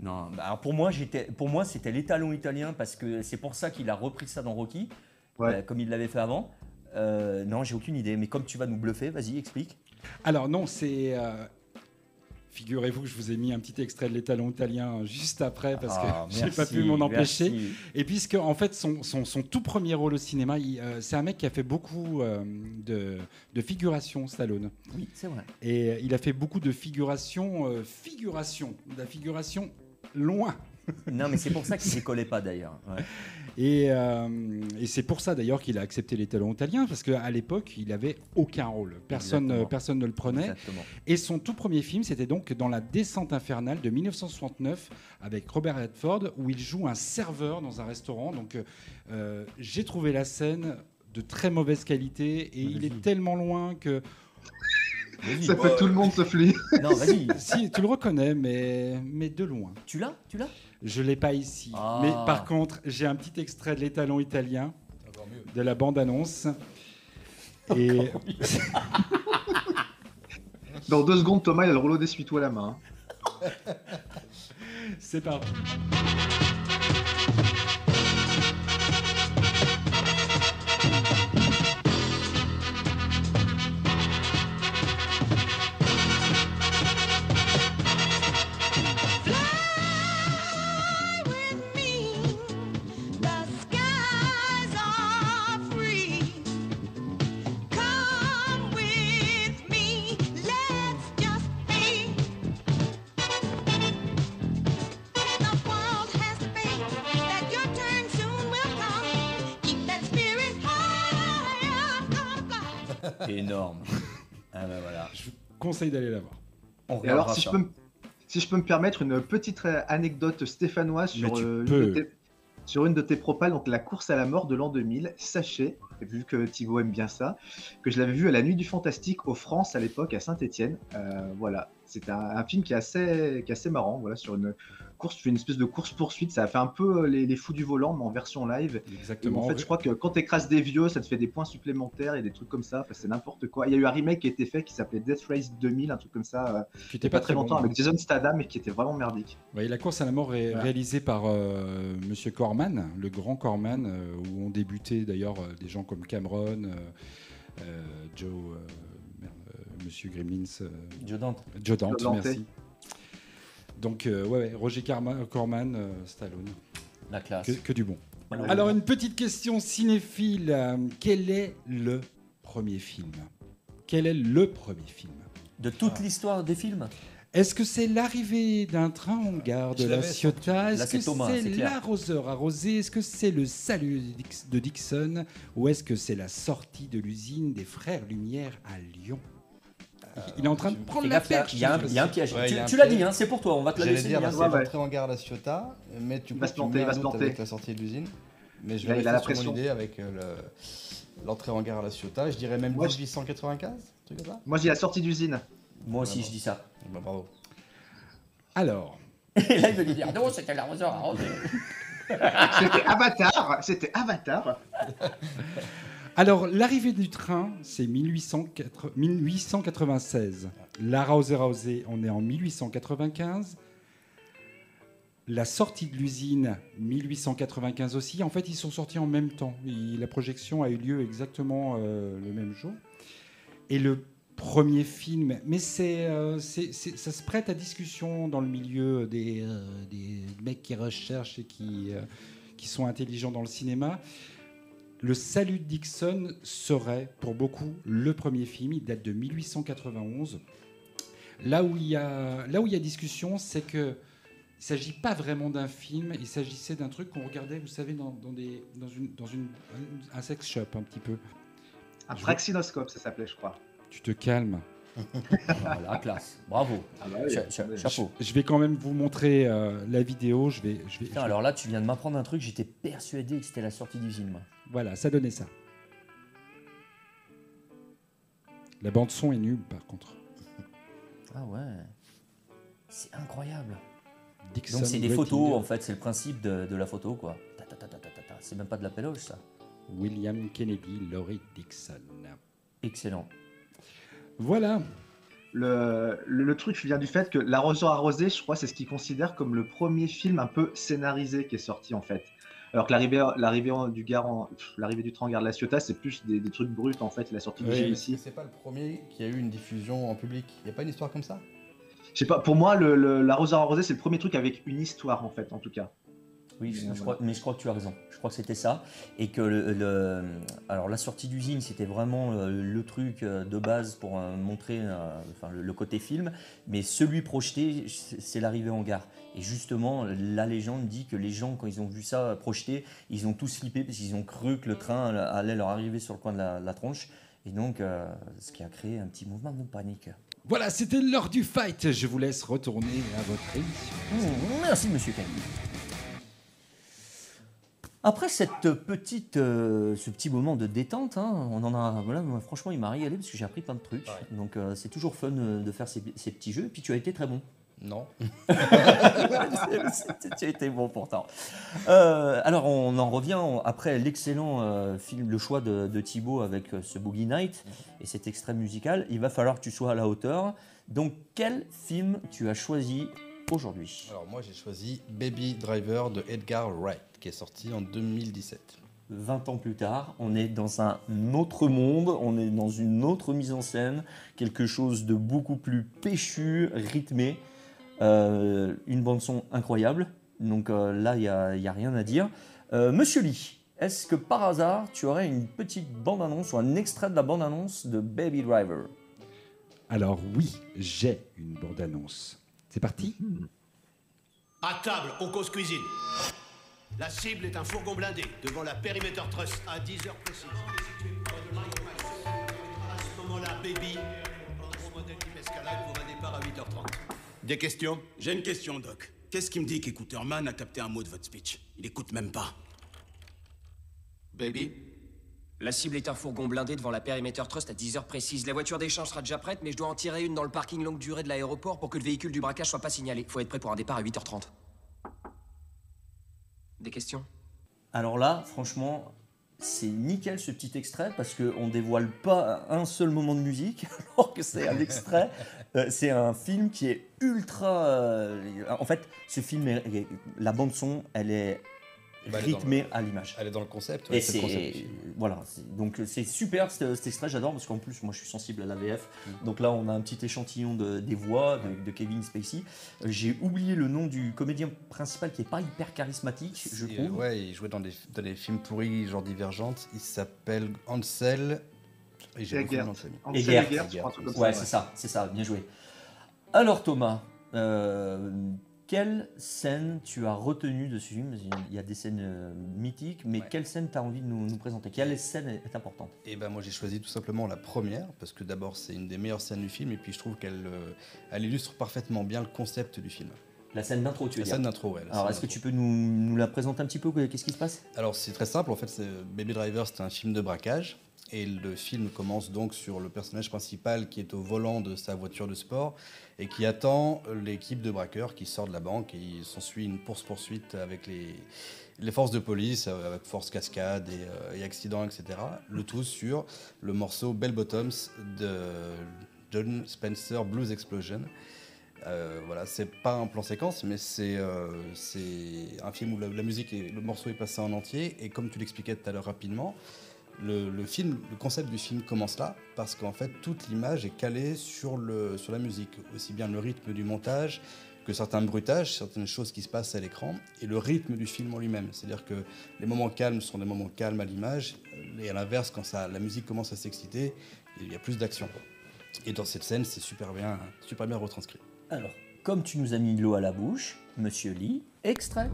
Non, bah alors pour moi, j'étais, pour moi, c'était l'étalon italien parce que c'est pour ça qu'il a repris ça dans Rocky, Ouais. euh, comme il l'avait fait avant. Euh, non, j'ai aucune idée. Mais comme tu vas nous bluffer, vas-y, explique. Alors non, c'est... euh, Figurez-vous que je vous ai mis un petit extrait de l'étalon italien juste après parce Ah, que j'ai merci, pas pu m'en empêcher. merci. Et puisque en fait son, son- son tout premier rôle au cinéma, euh, c'est un mec qui a fait beaucoup de, de figuration, Stallone. Oui, c'est vrai. Et il a fait beaucoup de figuration, figuration, de la figuration loin. Non, mais c'est pour ça qu'il décollait pas d'ailleurs. Ouais. Et, euh, et c'est pour ça d'ailleurs qu'il a accepté les talons italiens, parce qu'à l'époque, il avait aucun rôle. Personne, Exactement. personne ne le prenait. Exactement. Et son tout premier film, c'était donc dans La Descente infernale de 1969 avec Robert Redford, où il joue un serveur dans un restaurant. Donc euh, euh, j'ai trouvé la scène de très mauvaise qualité et il est tellement loin que. Ça fait tout le monde sauf lui. Non, vas-y. Si, tu le reconnais, mais, mais de loin. Tu l'as? Tu l'as? Je l'ai pas ici. Ah. Mais par contre, j'ai un petit extrait de l'étalon italien de la bande-annonce. Et Dans deux secondes, Thomas il a le rouleau d'essuie-tout à la main. c'est parti. Conseille d'aller la voir. On Et regardera alors, si je, peux me, si je peux me permettre une petite euh, anecdote stéphanoise sur, euh, peux. une de tes, sur une de tes propales, donc la course à la mort de l'an 2000, sachez, vu que Thibaut aime bien ça, que je l'avais vu à la Nuit du Fantastique au France à l'époque, à Saint-Etienne. voilà, c'est un, un film qui est assez, qui est assez marrant, voilà, sur une course, tu fais une espèce de course-poursuite, ça a fait un peu euh, les, les fous du volant, mais en version live. Et Exactement. en fait, je crois que quand tu écrases des vieux, ça te fait des points supplémentaires et des trucs comme ça. Enfin, c'est n'importe quoi. Il y a eu un remake qui a été fait qui s'appelait Death Race 2000, un truc comme ça, euh, Qui était pas très longtemps, bon. avec Jason Statham et qui était vraiment merdique. Oui, la course à la mort est réalisée par euh, Monsieur Corman, le grand Corman, euh, où ont débuté d'ailleurs euh, des gens comme Cameron, Joe, Monsieur Gremlins, euh, Joe Dante. Joe Dante, Joe Dante. merci. Donc, euh, ouais, ouais, Roger Corman, euh, Stallone, La classe. que, que du bon. Alors, une petite question cinéphile. euh, quel est le premier film? Quel est le premier film? De toute l'histoire des films? Est-ce que c'est l'arrivée d'un train en gare de la Ciotat? Est-ce que c'est l'arroseur arrosé? Est-ce que c'est le salut de Dixon? Ou est-ce que c'est la sortie de l'usine des Frères Lumière à Lyon? Il est en train de prendre la gaffe, il y a- perche. il y, a un- il y a un piège. Ouais, tu l'as dit, hein, c'est pour toi, on va te la J'allais laisser. dire, bien. c'est l'entrée en gare à la Ciotat, mais tu Il coup, va se planter, mets il va un se doute planter. avec la sortie de l'usine. Mais je Là, vais la rester sur mon pression. idée avec euh, le- l'entrée en gare à la Ciotat. Je dirais même Moi, je- 1895, un truc comme ça. Moi, j'ai la sortie d'usine. Moi aussi, je dis ça. Bah, bravo. Alors, Et là, il veut lui dire non, c'était l'arroseur arrosé. C'était Avatar. C'était Avatar. alors l'arrivée du train, c'est 1804 1896. La Rousey, on est en 1895. La sortie de l'usine, 1895 aussi. En fait, ils sont sortis en même temps. La projection a eu lieu exactement euh, le même jour. Et le premier film, mais c'est, euh, c'est- ça se prête à discussion dans le milieu des, euh, mecs qui recherchent et qui sont intelligents dans le cinéma. Le Salut de Dixon serait pour beaucoup le premier film. Il date de 1891. Là où il y a, là où il y a discussion, c'est que il s'agit pas vraiment d'un film. Il s'agissait d'un truc qu'on regardait, vous savez, dans, dans des, dans une, dans une, un sex shop un petit peu. Un Je- praxinoscope, ça s'appelait, je crois. Tu te calmes. Voilà, classe. Bravo. Ah bah oui, Cha- cha- oui. chapeau. Je vais quand même vous montrer euh, la vidéo. Je vais, je vais, Putain, je- alors là, tu viens de m'apprendre un truc, j'étais persuadé que c'était la sortie d'usine, moi. Voilà, ça donnait ça. La bande son est nulle, par contre. Ah ouais. C'est incroyable. Dixon Donc c'est des photos, en fait, c'est le principe de, de la photo, quoi. Ta, ta, ta, ta, ta, ta, ta. C'est même pas de la péloge, ça. William Kennedy, Laurie Dixon. Excellent. Voilà. Le, le, le truc vient du fait que L'arroseur arrosé, je crois, c'est ce qu'ils considèrent comme le premier film un peu scénarisé qui est sorti en fait. Alors que l'arrivée, du pff, l'arrivée du train en gare de la Ciotat, c'est plus des, des trucs bruts en fait. La sortie du film Mais ici. C'est pas le premier qui a eu une diffusion en public. Il n'y a pas une histoire comme ça? Je sais pas. Pour moi, le, le- L'arroseur arrosé, c'est le premier truc avec une histoire en fait, en tout cas. Oui, je, Mais je crois, mais je crois que tu as raison. Je crois que c'était ça. Et que le, le- alors la sortie d'usine, c'était vraiment euh, le truc euh, de base pour euh, montrer euh, enfin, le, le côté film. Mais celui projeté, c'est c'est l'arrivée en gare. Et justement, la légende dit que les gens, quand ils ont vu ça projeté, ils ont tous flippé parce qu'ils ont cru que le train allait leur arriver sur le coin de la, la tronche. Et donc, euh, ce qui a créé un petit mouvement de panique. Voilà, c'était l'heure du fight. Je vous laisse retourner à votre émission. Mmh, merci, monsieur Camille. Après cette petite, euh, ce petit moment de détente, hein, on en a, voilà, moi, franchement, il m'a régalé parce que j'ai appris plein de trucs. Donc, euh, c'est toujours fun euh, de faire ces, ces petits jeux. Et puis, tu as été très bon. Non. tu as été bon pourtant. Alors, on en revient on- après l'excellent film, le choix de, de Thibaut avec ce Boogie Night et cet extrait musical. Il va falloir que tu sois à la hauteur. Donc, quel film tu as choisi aujourd'hui? Alors moi j'ai choisi Baby Driver de Edgar Wright qui est sorti en 2017. 20 ans plus tard, on est dans un autre monde, on est dans une autre mise en scène, quelque chose de beaucoup plus péchu, rythmé, euh, une bande-son incroyable. Donc euh, là, il n'y a rien à dire. Euh, Monsieur Lee, est-ce que par hasard, tu aurais une petite bande-annonce ou un extrait de la bande-annonce de Baby Driver? Alors oui, j'ai une bande-annonce. C'est parti? À table, on cause cuisine. La cible est un fourgon blindé devant la Perimeter Trust à 10h précises. À ce moment-là, baby, un gros modèle qui m'escalade pour un départ à 8h30. Des questions? J'ai une question, Doc. Qu'est-ce qui me dit qu'Écouterman a capté un mot de votre speech? Il écoute même pas. Baby? La cible est un fourgon blindé devant la Perimeter Trust à 10h précises. La voiture d'échange sera déjà prête, mais je dois en tirer une dans le parking longue durée de l'aéroport pour que le véhicule du braquage soit pas signalé. Faut être prêt pour un départ à 8h30. Questions Alors là, franchement, c'est nickel ce petit extrait parce qu'on dévoile pas un seul moment de musique, alors que c'est un extrait. Euh, c'est un film qui est ultra. euh, en fait, ce film, la bande son, elle est Le- à l'image. Elle est dans le concept. Et ouais, c'est le concept c'est voilà, donc c'est super cet, cet extrait, j'adore parce qu'en plus moi je suis sensible à la VF. Mm. Donc là on a un petit échantillon de- des voix de, de Kevin Spacey. Euh, J'ai oublié le nom du comédien principal qui est pas hyper charismatique, je Et, euh, trouve. ouais, il jouait dans des, dans des films pourris, genre Divergente. Il s'appelle Ansel. Et j'ai oublié le nom de famille. Ansel Egert. Egert, je crois, Ouais, ouais. c'est ça, c'est ça, bien joué. Alors Thomas, euh, quelle scène tu as retenue de ce film? Il y a des scènes euh, mythiques, mais quelle scène tu as envie de nous, nous présenter? Quelle scène est, importante? Et ben moi j'ai choisi tout simplement la première parce que d'abord c'est une des meilleures scènes du film et puis je trouve qu'elle euh, elle illustre parfaitement bien le concept du film. La scène d'intro, tu veux La dire? scène d'intro, ouais. Alors est-ce que tu peux nous, nous la présenter un petit peu? Qu'est-ce qui se passe? Alors c'est très simple, en fait Baby Driver c'est un film de braquage et le film commence donc sur le personnage principal qui est au volant de sa voiture de sport et qui attend l'équipe de braqueurs qui sort de la banque et il s'ensuit une course-poursuite avec les, forces de police, euh, avec force cascade et, euh, et accident, etc. Le tout sur le morceau Bell Bottoms de John Spencer Blues Explosion. Euh, voilà, c'est pas un plan séquence, mais c'est c'est un film où la, la musique et le morceau est passé en entier. Et comme tu l'expliquais tout à l'heure rapidement, le, film, le concept du film commence là parce qu'en fait toute l'image est calée sur le sur la musique, aussi bien le rythme du montage que certains bruitages, certaines choses qui se passent à l'écran et le rythme du film en lui-même. C'est-à-dire que les moments calmes sont des moments calmes à l'image et à l'inverse, quand ça, la musique commence à s'exciter, il y a plus d'action. Et dans cette scène, c'est super bien, super bien retranscrit. Alors, comme tu nous as mis de l'eau à la bouche, Monsieur Lee, extrait.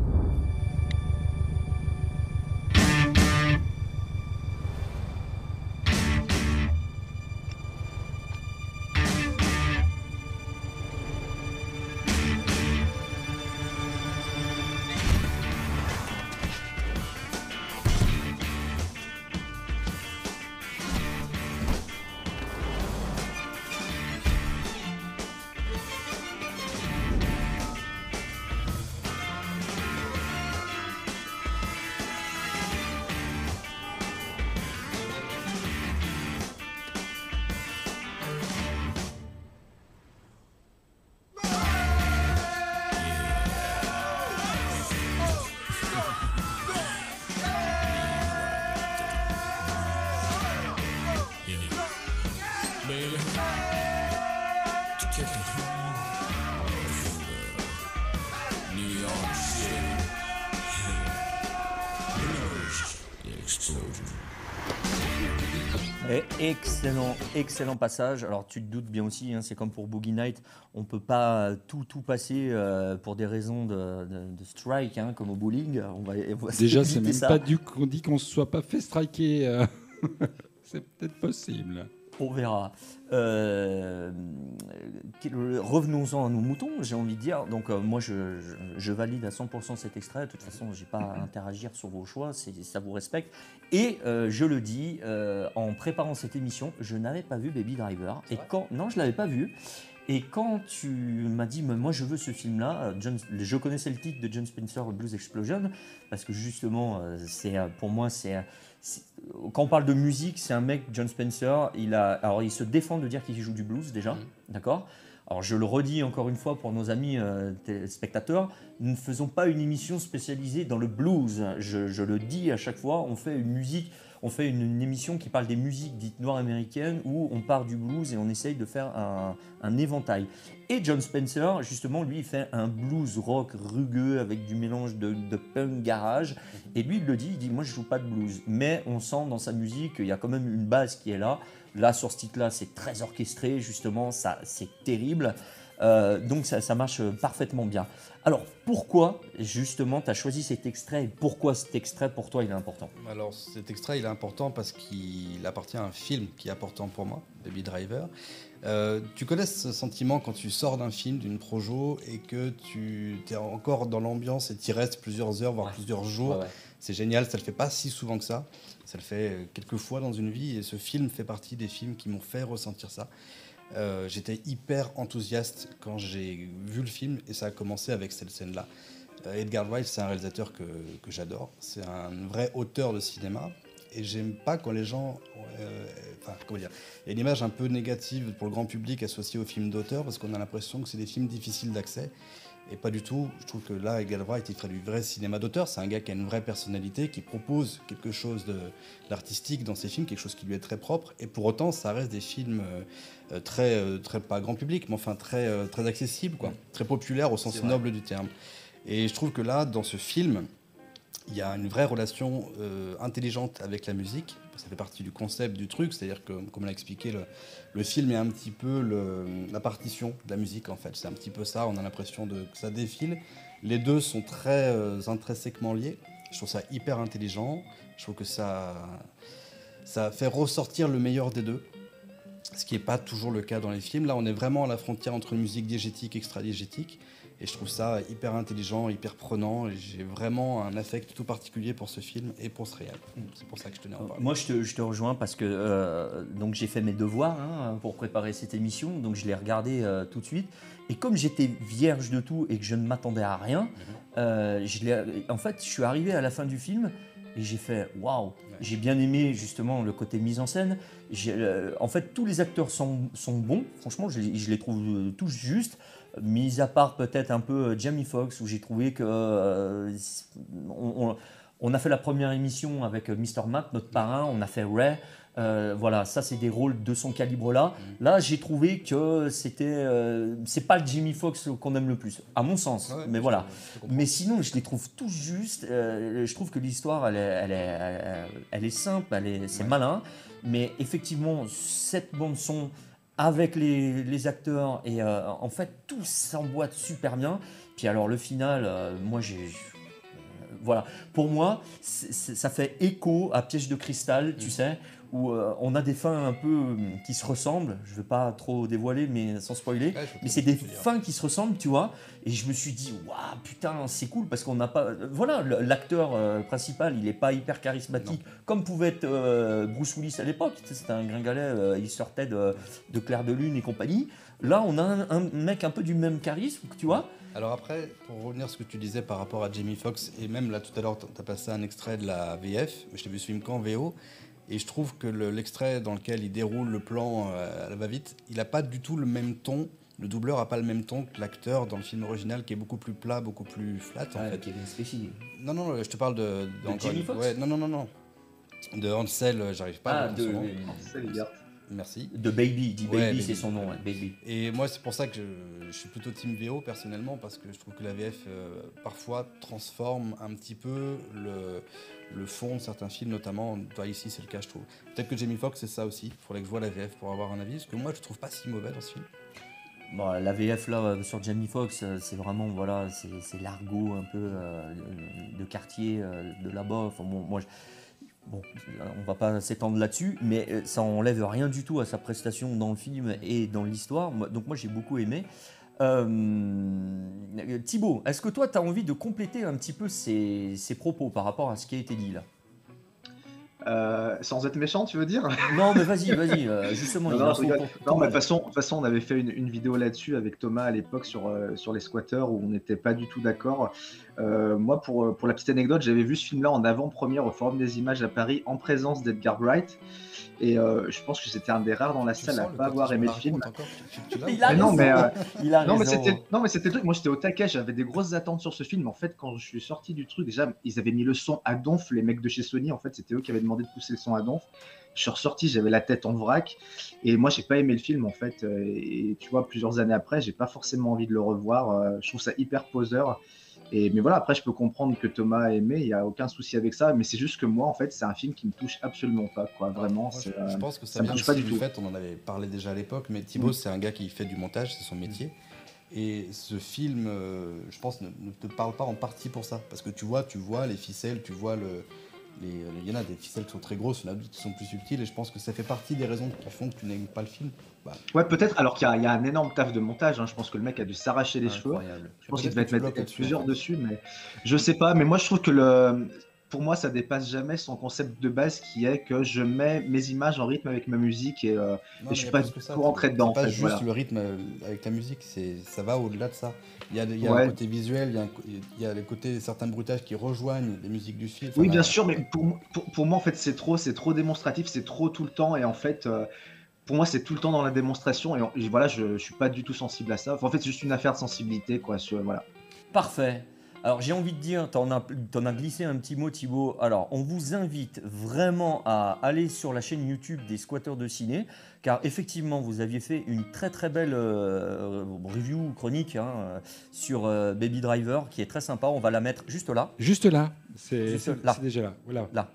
Excellent, passage. Alors tu te doutes bien aussi, hein, c'est comme pour Boogie Night, on peut pas tout tout passer euh, pour des raisons de, de- de strike, hein, comme au bowling. On va, on va Déjà, c'est même ça. pas du qu'on dit qu'on se soit pas fait striker. euh. c'est peut-être possible. On verra. Euh, Revenons-en à nos moutons, j'ai envie de dire. Donc, euh, moi, je, je- je valide à 100% cet extrait. De toute façon, j'ai pas à interagir sur vos choix, ça vous respecte. Et euh, je le dis, en préparant cette émission, je n'avais pas vu Baby Driver. Et quand. Non, je l'avais pas vu. Et quand tu m'as dit, moi je veux ce film-là, euh, je connaissais le titre de John Spencer, Blues Explosion, parce que justement, euh, c'est euh, pour moi, c'est quand on parle de musique, c'est un mec, John Spencer, il a, alors il se défend de dire qu'il joue du blues déjà, d'accord? Alors je le redis encore une fois pour nos amis euh, téléspectateurs, nous ne faisons pas une émission spécialisée dans le blues. Je, je le dis à chaque fois, on fait une musique, on fait une, émission qui parle des musiques dites noires américaines où on part du blues et on essaye de faire un, un éventail. Et John Spencer, justement, lui, il fait un blues rock rugueux avec du mélange de, de punk garage. Et lui, il le dit, il dit, moi, je joue pas de blues. Mais on sent dans sa musique qu'il y a quand même une base qui est là. Là, sur ce titre-là, c'est très orchestré, justement, ça, c'est terrible. Euh, donc ça, ça marche parfaitement bien. Alors pourquoi justement tu as choisi cet extrait et pourquoi cet extrait pour toi il est important? Alors cet extrait il est important parce qu'il appartient à un film qui est important pour moi, Baby Driver. Euh, tu connais ce sentiment quand tu sors d'un film, d'une projo et que tu es encore dans l'ambiance et tu restes plusieurs heures, voire plusieurs jours. Ouais, ouais. C'est génial, ça le fait pas si souvent que ça. Ça le fait euh, quelques fois dans une vie et ce film fait partie des films qui m'ont fait ressentir ça. Euh, J'étais hyper enthousiaste quand j'ai vu le film et ça a commencé avec cette scène-là. Euh, Edgar Wright, c'est un réalisateur que, que j'adore. C'est un vrai auteur de cinéma. Et j'aime pas quand les gens. euh, enfin, comment dire Il y a une image un peu négative pour le grand public associée aux films d'auteur parce qu'on a l'impression que c'est des films difficiles d'accès. Et pas du tout. Je trouve que là, Edgar Wright, il ferait du vrai cinéma d'auteur. C'est un gars qui a une vraie personnalité, qui propose quelque chose d'artistique dans ses films, quelque chose qui lui est très propre. Et pour autant, ça reste des films euh, euh, très, euh, très, pas grand public, mais enfin très, euh, très accessibles, quoi. Très populaires au sens noble du terme. Et je trouve que là, dans ce film, il y a une vraie relation euh, intelligente avec la musique. Ça fait partie du concept du truc, c'est-à-dire que, comme l'a expliqué, le, le film est un petit peu la partition de la musique en fait. C'est un petit peu ça, on a l'impression que ça défile. Les deux sont très euh, intrinsèquement liés. Je trouve ça hyper intelligent. Je trouve que ça, ça fait ressortir le meilleur des deux. Ce qui n'est pas toujours le cas dans les films. Là, on est vraiment à la frontière entre musique diégétique et extra-diégétique. Et je trouve ça hyper intelligent, hyper prenant. J'ai vraiment un affect tout particulier pour ce film et pour ce réel. C'est pour ça que je tenais à en parler. Moi je te, je te rejoins parce que euh, donc j'ai fait mes devoirs hein, pour préparer cette émission, donc je l'ai regardé euh, tout de suite. Et comme j'étais vierge de tout et que je ne m'attendais à rien, euh, je en fait je suis arrivé à la fin du film Et j'ai fait waouh, j'ai bien aimé justement le côté mise en scène. Euh, en fait, tous les acteurs sont, sont bons, franchement, je, les- je les trouve euh, tous justes, mis à part peut-être un peu euh, Jamie Foxx, où j'ai trouvé que. euh, on, on- on a fait la première émission avec euh, Mr. Matt, notre parrain, on a fait Ray. Euh, voilà, ça c'est des rôles de son calibre-là. Là, j'ai trouvé que c'était, euh, c'est pas le Jimmy Fox qu'on aime le plus, à mon sens. mais voilà. Mais sinon, je les trouve tous justes. Euh, je trouve que l'histoire, elle est, elle est, elle est- elle est simple, elle est, c'est malin. Mais effectivement, cette bande son avec les, les acteurs et euh, en fait tout s'emboîte super bien. Puis alors le final, euh, moi j'ai euh, voilà, pour moi, ça fait écho à Piège de cristal, tu sais, où euh, on a des fins un peu euh, qui se ressemblent. Je ne vais pas trop dévoiler, mais sans spoiler. mais c'est des fins qui se ressemblent, tu vois. Et je me suis dit, waouh, putain, c'est cool parce qu'on n'a pas. euh, Voilà, l'acteur euh, principal, il n'est pas hyper charismatique, comme pouvait être Bruce Willis à l'époque. C'était un gringalet, il sortait de, de Clair de Lune et compagnie. Là, on a un, un mec un peu du même charisme, tu vois. Alors après, pour revenir à ce que tu disais par rapport à Jamie Foxx, et même là tout à l'heure, tu as passé un extrait de la VF, mais je t'ai vu ce film qu'en VO, et je trouve que le- l'extrait dans lequel il déroule le plan euh, à la va-vite, il n'a pas du tout le même ton, le doubleur n'a pas le même ton que l'acteur dans le film original qui est beaucoup plus plat, beaucoup plus flat en Ouais, fait. Kevin Spacey. Non, non, je te parle de... De ouais, Non, non, non, non. De Hansel, euh, j'arrive pas Ah, à dire de- Merci. De Baby, dit Ouais, Baby, c'est son nom, ouais, Baby. Et moi, c'est pour ça que je, je suis plutôt team VO personnellement, parce que je trouve que la VF euh, parfois transforme un petit peu le, le fond de certains films, notamment. Toi, ici, c'est le cas, je trouve. Peut-être que Jamie Foxx, c'est ça aussi. Il faudrait que je vois la VF pour avoir un avis, parce que moi, je trouve pas si mauvais dans ce film. Bon, la VF là euh, sur Jamie Foxx, euh, c'est vraiment voilà, c'est c'est l'argot un peu euh, de quartier euh, de là-bas. Enfin, bon, moi, je- bon, on va pas s'étendre là-dessus, mais euh, ça enlève rien du tout à sa prestation dans le film et dans l'histoire. Donc moi j'ai beaucoup aimé. Euh, Thibaut, est-ce que toi tu as envie de compléter un petit peu ces, ces propos par rapport à ce qui a été dit là? Euh, sans être méchant, tu veux dire? Non, mais vas-y, vas-y, euh, justement, Non, il mais de toute façon, façon, on avait fait une, une vidéo là-dessus avec Thomas à l'époque sur, euh, sur les squatteurs où on n'était pas du tout d'accord. Euh, moi, pour, euh, pour la petite anecdote, j'avais vu ce film-là en avant-première au Forum des Images à Paris en présence d'Edgar Wright. Et euh, je pense que c'était un des rares dans la salle à le pas avoir aimé le film. non, raison. mais, Il a non, mais raison. c'était non, mais c'était le truc. Moi, j'étais au taquet. J'avais des grosses attentes sur ce film. En fait, quand je suis sorti du truc, déjà, ils avaient mis le son à donf. Les mecs de chez Sony, en fait, c'était eux qui avaient demandé de pousser le son à donf. Je suis ressorti, j'avais la tête en vrac. Et moi, j'ai pas aimé le film, en fait. Et tu vois, plusieurs années après, j'ai pas forcément envie de le revoir. Euh, Je trouve ça hyper poseur. Et, mais voilà, après, je peux comprendre que Thomas a aimé. Il y a aucun souci avec ça. Mais c'est juste que moi, en fait, c'est un film qui me touche absolument pas. Quoi. Vraiment, Moi, c'est, je, je euh, pense que ça, me vient touche pas du tout. fait, on en avait parlé déjà à l'époque, mais Thibaut, Mm. c'est un gars qui fait du montage, c'est son métier. Et ce film, euh, je pense, ne, ne te parle pas en partie pour ça. Parce que tu vois, tu vois les ficelles, tu vois le. Il y en a des ficelles qui sont très grosses, il y en a d'autres qui sont plus subtiles, et je pense que ça fait partie des raisons qui font que tu n'aimes pas le film. Bah, Ouais, peut-être. Alors qu'il y, a- il y a un énorme taf de montage. hein. Je pense que le mec a dû s'arracher les cheveux. Je pense qu'il devait bloques mettre plusieurs dessus, mais je sais pas. Mais moi, je trouve que le, pour moi, ça dépasse jamais son concept de base qui est que je mets mes images en rythme avec ma musique et, euh, Non, et je suis pas c'est- rentré dedans. C'est En pas fait, juste voilà. le rythme euh, avec la musique, c'est ça va au-delà de ça. Il y a, il y a Ouais. un côté visuel, il y a, un co- il y a le côté certains bruitages qui rejoignent les musiques du film. Oui, bien sûr, mais pour, pour, pour moi, en fait, c'est trop, c'est trop démonstratif, c'est trop tout le temps, et en fait, euh, pour moi, c'est tout le temps dans la démonstration, et, en- et voilà, je, je suis pas du tout sensible à ça. Enfin, en fait, c'est juste une affaire de sensibilité, quoi. sur- voilà. Parfait. Alors j'ai envie de dire, t'en as, t'en as glissé un petit mot Thibaut. Alors on vous invite vraiment à aller sur la chaîne YouTube des squatteurs de ciné, car effectivement vous aviez fait une très très belle euh, review chronique hein, sur euh, Baby Driver qui est très sympa. On va la mettre juste là. Juste là, c'est déjà là. Voilà. Là.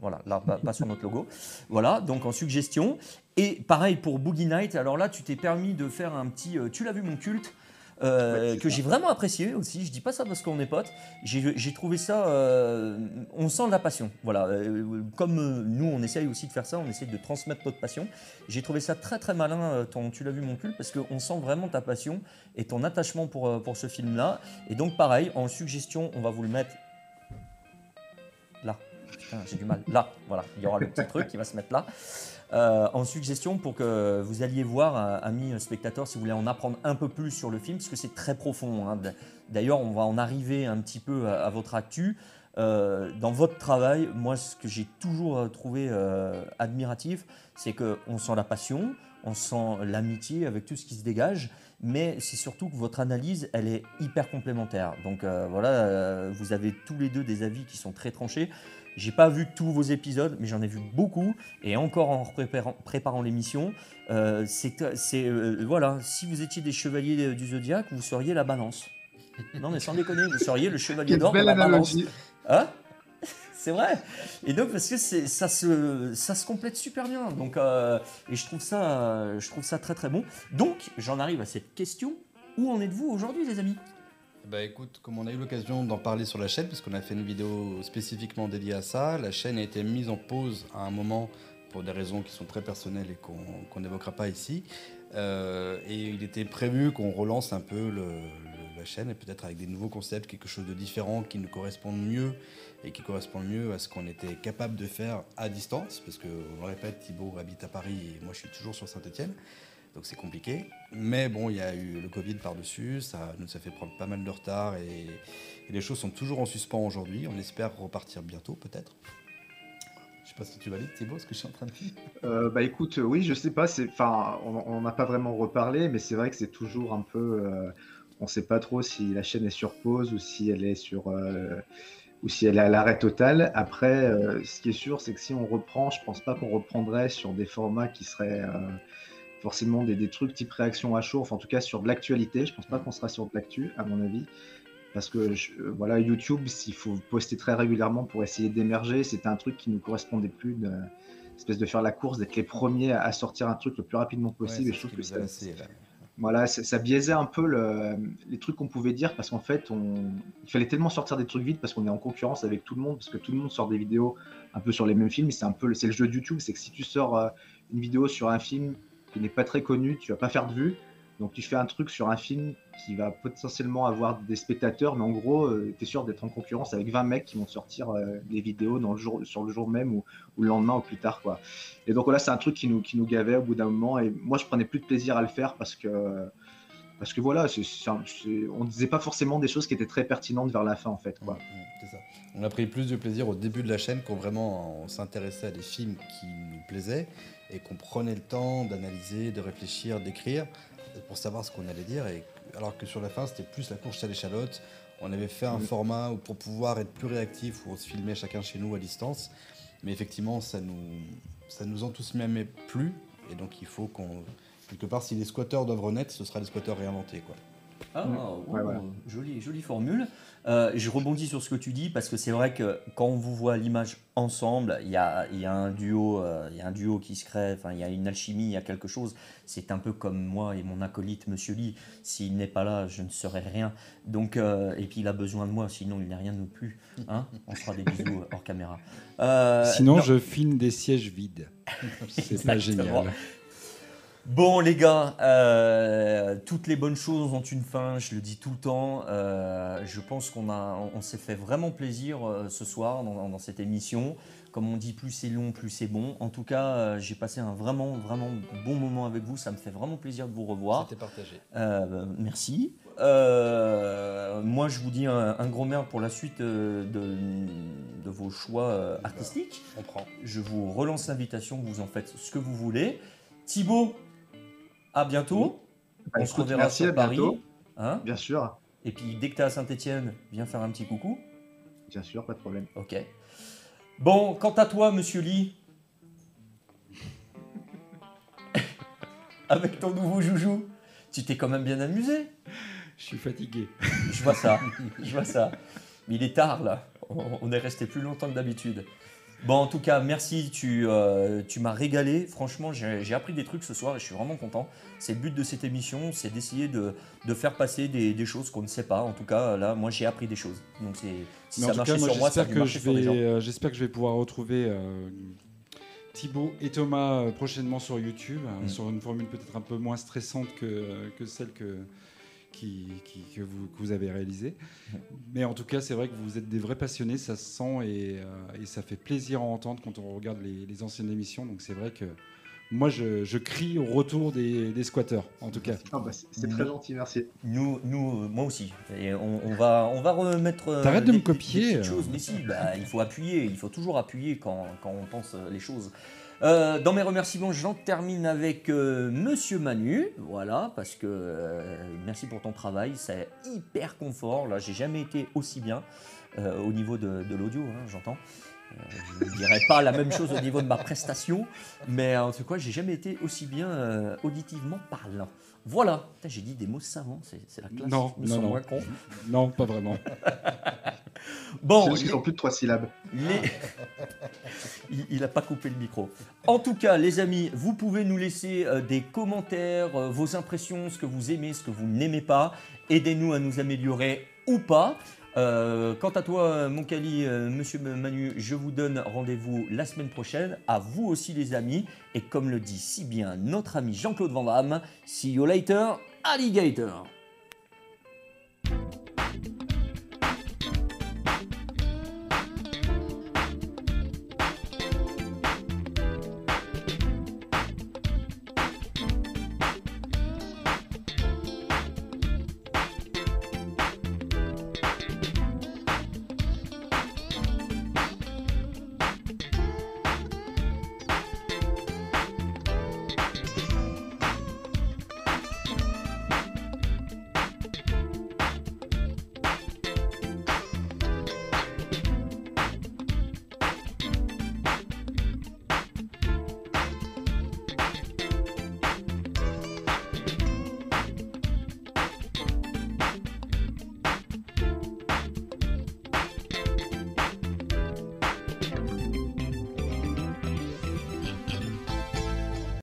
Voilà, là, pas, pas sur notre logo. Voilà, donc en suggestion. Et pareil pour Boogie Night. Alors là, tu t'es permis de faire un petit. euh, tu l'as vu, mon culte euh, Ouais, c'est que ça. j'ai vraiment apprécié aussi. Je dis pas ça parce qu'on est potes. J'ai j'ai trouvé ça. euh, on sent de la passion. Voilà. euh, comme euh, nous, on essaye aussi de faire ça, on essaye de transmettre notre passion. J'ai trouvé ça très très malin. euh, ton, tu l'as vu, mon culte, parce qu'on sent vraiment ta passion et ton attachement pour, euh, pour ce film-là. Et donc, pareil, en suggestion, on va vous le mettre là. Putain, j'ai du mal. Là, voilà, il y aura le petit truc qui va se mettre là. Euh, en suggestion pour que vous alliez voir, euh, amis spectateurs, si vous voulez en apprendre un peu plus sur le film, parce que c'est très profond. hein. D'ailleurs, on va en arriver un petit peu à, à votre actu. Euh, dans votre travail, moi, ce que j'ai toujours euh, trouvé euh, admiratif, c'est qu'on sent la passion, on sent l'amitié avec tout ce qui se dégage, mais c'est surtout que votre analyse, elle est hyper complémentaire. Donc euh, voilà, euh, vous avez tous les deux des avis qui sont très tranchés. J'ai pas vu tous vos épisodes, mais j'en ai vu beaucoup. Et encore en préparant, préparant l'émission, euh, c'est euh, voilà, si vous étiez des chevaliers du zodiaque, vous seriez la balance. Non mais sans déconner, vous seriez le chevalier d'or de la balance. Hein? C'est vrai. Et donc parce que ça se, ça se complète super bien. Donc euh, et je trouve ça, euh, je trouve ça très très bon. Donc j'en arrive à cette question. Où en êtes-vous aujourd'hui, les amis? Bah écoute, comme on a eu l'occasion d'en parler sur la chaîne, parce qu'on a fait une vidéo spécifiquement dédiée à ça, la chaîne a été mise en pause à un moment pour des raisons qui sont très personnelles et qu'on qu'on n'évoquera pas ici. Euh, et il était prévu qu'on relance un peu la chaîne, et peut-être avec des nouveaux concepts, quelque chose de différent qui nous corresponde mieux et qui correspond mieux à ce qu'on était capable de faire à distance, parce que, on le répète, Thibaut habite à Paris et moi je suis toujours sur Saint-Etienne. Donc c'est compliqué. Mais bon, il y a eu le Covid par-dessus, ça nous a fait prendre pas mal de retard et, et les choses sont toujours en suspens aujourd'hui. On espère repartir bientôt peut-être. Je sais pas si tu valides Thibaut ce que je suis en train de dire. Euh, bah écoute, oui, je sais pas, c'est, enfin, on on n'a pas vraiment reparlé, mais c'est vrai que c'est toujours un peu, euh, on sait pas trop si la chaîne est sur pause ou si elle est sur, euh, ou si elle est à l'arrêt total. Après, euh, ce qui est sûr, c'est que si on reprend, je pense pas qu'on reprendrait sur des formats qui seraient euh, forcément des, des trucs type réaction à chaud, enfin en tout cas sur de l'actualité. Je pense pas qu'on sera sur de l'actu, à mon avis. Parce que je- euh, voilà, YouTube, s'il faut poster très régulièrement pour essayer d'émerger, c'était un truc qui nous correspondait plus, de, espèce de faire la course, d'être les premiers à à sortir un truc le plus rapidement possible. Ouais, et je trouve que ça, voilà, ça, ça biaisait un peu le- les trucs qu'on pouvait dire parce qu'en fait, on, il fallait tellement sortir des trucs vite parce qu'on est en concurrence avec tout le monde, parce que tout le monde sort des vidéos un peu sur les mêmes films. C'est un peu, le- c'est le jeu de YouTube, c'est que si tu sors euh, une vidéo sur un film qui n'est pas très connu, tu vas pas faire de vues. Donc tu fais un truc sur un film qui va potentiellement avoir des spectateurs, mais en gros, tu es sûr d'être en concurrence avec 20 mecs qui vont sortir euh, des vidéos dans le jour, sur le jour même ou, le lendemain ou plus tard. Quoi. Et donc voilà, c'est un truc qui nous, qui nous gavait au bout d'un moment. Et moi, je prenais plus de plaisir à le faire parce que, parce que voilà, on disait pas forcément des choses qui étaient très pertinentes vers la fin en fait. Quoi. On a pris plus de plaisir au début de la chaîne quand vraiment on s'intéressait à des films qui nous plaisaient et qu'on prenait le temps d'analyser, de réfléchir, d'écrire pour savoir ce qu'on allait dire. Et, alors que sur la fin, c'était plus la course à l'échalote. On avait fait un format où pour pouvoir être plus réactif, où on se filmait chacun chez nous à distance. Mais effectivement, ça nous, ça nous enthousiasmait plus. Et donc il faut qu'on. Quelque part, si les squatteurs doivent renaître, ce sera les squatteurs réinventés. Quoi. Ah, oh, Ouais, voilà. jolie, jolie formule. Euh, je rebondis sur ce que tu dis parce que c'est vrai que quand on vous voit l'image ensemble, il y a, y a un duo, euh, y a un duo qui se crée. Il y a une alchimie, il y a quelque chose. C'est un peu comme moi et mon acolyte Monsieur Lee. S'il n'est pas là, je ne serai rien. Donc, euh, et puis il a besoin de moi, sinon il n'est rien de plus. Hein on se fera des bisous hors caméra. Sinon, non. je filme des sièges vides. C'est pas génial. Bon les gars, euh, toutes les bonnes choses ont une fin, je le dis tout le temps. Euh, je pense qu'on a, on s'est fait vraiment plaisir euh, ce soir dans, dans cette émission. Comme on dit, plus c'est long, plus c'est bon. En tout cas, j'ai passé un vraiment, vraiment bon moment avec vous. Ça me fait vraiment plaisir de vous revoir. C'était partagé. Merci. Moi, je vous dis un, un gros merde pour la suite de, de vos choix artistiques. On prend. Je vous relance l'invitation, vous en faites ce que vous voulez. Thibaut, à bientôt. Bah, On se reverra merci, sur à Paris. Hein Bien sûr, Et puis, dès que tu es à Saint-Etienne, viens faire un petit coucou. bien sûr, pas de problème. Ok. Bon, quant à toi, monsieur Lee, avec ton nouveau joujou, tu t'es quand même bien amusé. Je suis fatigué. Je vois ça, je vois ça. Mais il est tard là, on est resté plus longtemps que d'habitude. Bon, en tout cas, merci, tu, euh, tu m'as régalé. Franchement, j'ai appris des trucs ce soir et je suis vraiment content. C'est le but de cette émission, c'est d'essayer de, de faire passer des, des choses qu'on ne sait pas. En tout cas, là, moi, j'ai appris des choses. Donc, si Mais ça marchait cas, moi, sur moi, ça a que, je vais, euh, j'espère que je vais pouvoir retrouver euh, Thibaut et Thomas euh, prochainement sur YouTube, Mm. sur une formule peut-être un peu moins stressante que, que celle que, qui, qui- que, vous, que vous avez réalisée. Mm. Mais en tout cas, c'est vrai que vous êtes des vrais passionnés, ça se sent et, euh, et ça fait plaisir à entendre quand on regarde les, les anciennes émissions. Donc c'est vrai que moi, je, je crie au retour des, des squatteurs, en tout cas. Ah bah, c'est très gentil, merci. Nous, nous, moi aussi. Et on, on va, on va remettre. euh, T'arrêtes de me copier, des euh. choses. Mais si, bah, il faut appuyer. Il faut toujours appuyer quand, quand on pense les choses. Euh, dans mes remerciements, j'en termine avec euh, Monsieur Manu, voilà, parce que euh, merci pour ton travail, c'est hyper confort. Là, j'ai jamais été aussi bien au niveau de, de l'audio, hein, j'entends. Euh, je ne dirais pas la même chose au niveau de ma prestation, mais en tout cas, j'ai jamais été aussi bien euh, auditivement parlant. Voilà, j'ai dit des mots savants, c'est c'est la classe. Non, Ils non, non. moins. Non, pas vraiment. Bon, C'est juste qu'ils les- ont plus de trois syllabes. les- il n'a pas coupé le micro. En tout cas, les amis, vous pouvez nous laisser euh, des commentaires, euh, vos impressions, ce que vous aimez, ce que vous n'aimez pas. Aidez-nous à nous améliorer ou pas. Euh, quant à toi, mon Cali, euh, monsieur Manu, je vous donne rendez-vous la semaine prochaine. À vous aussi, les amis. Et comme le dit si bien notre ami Jean-Claude Van Damme, see you later, alligator.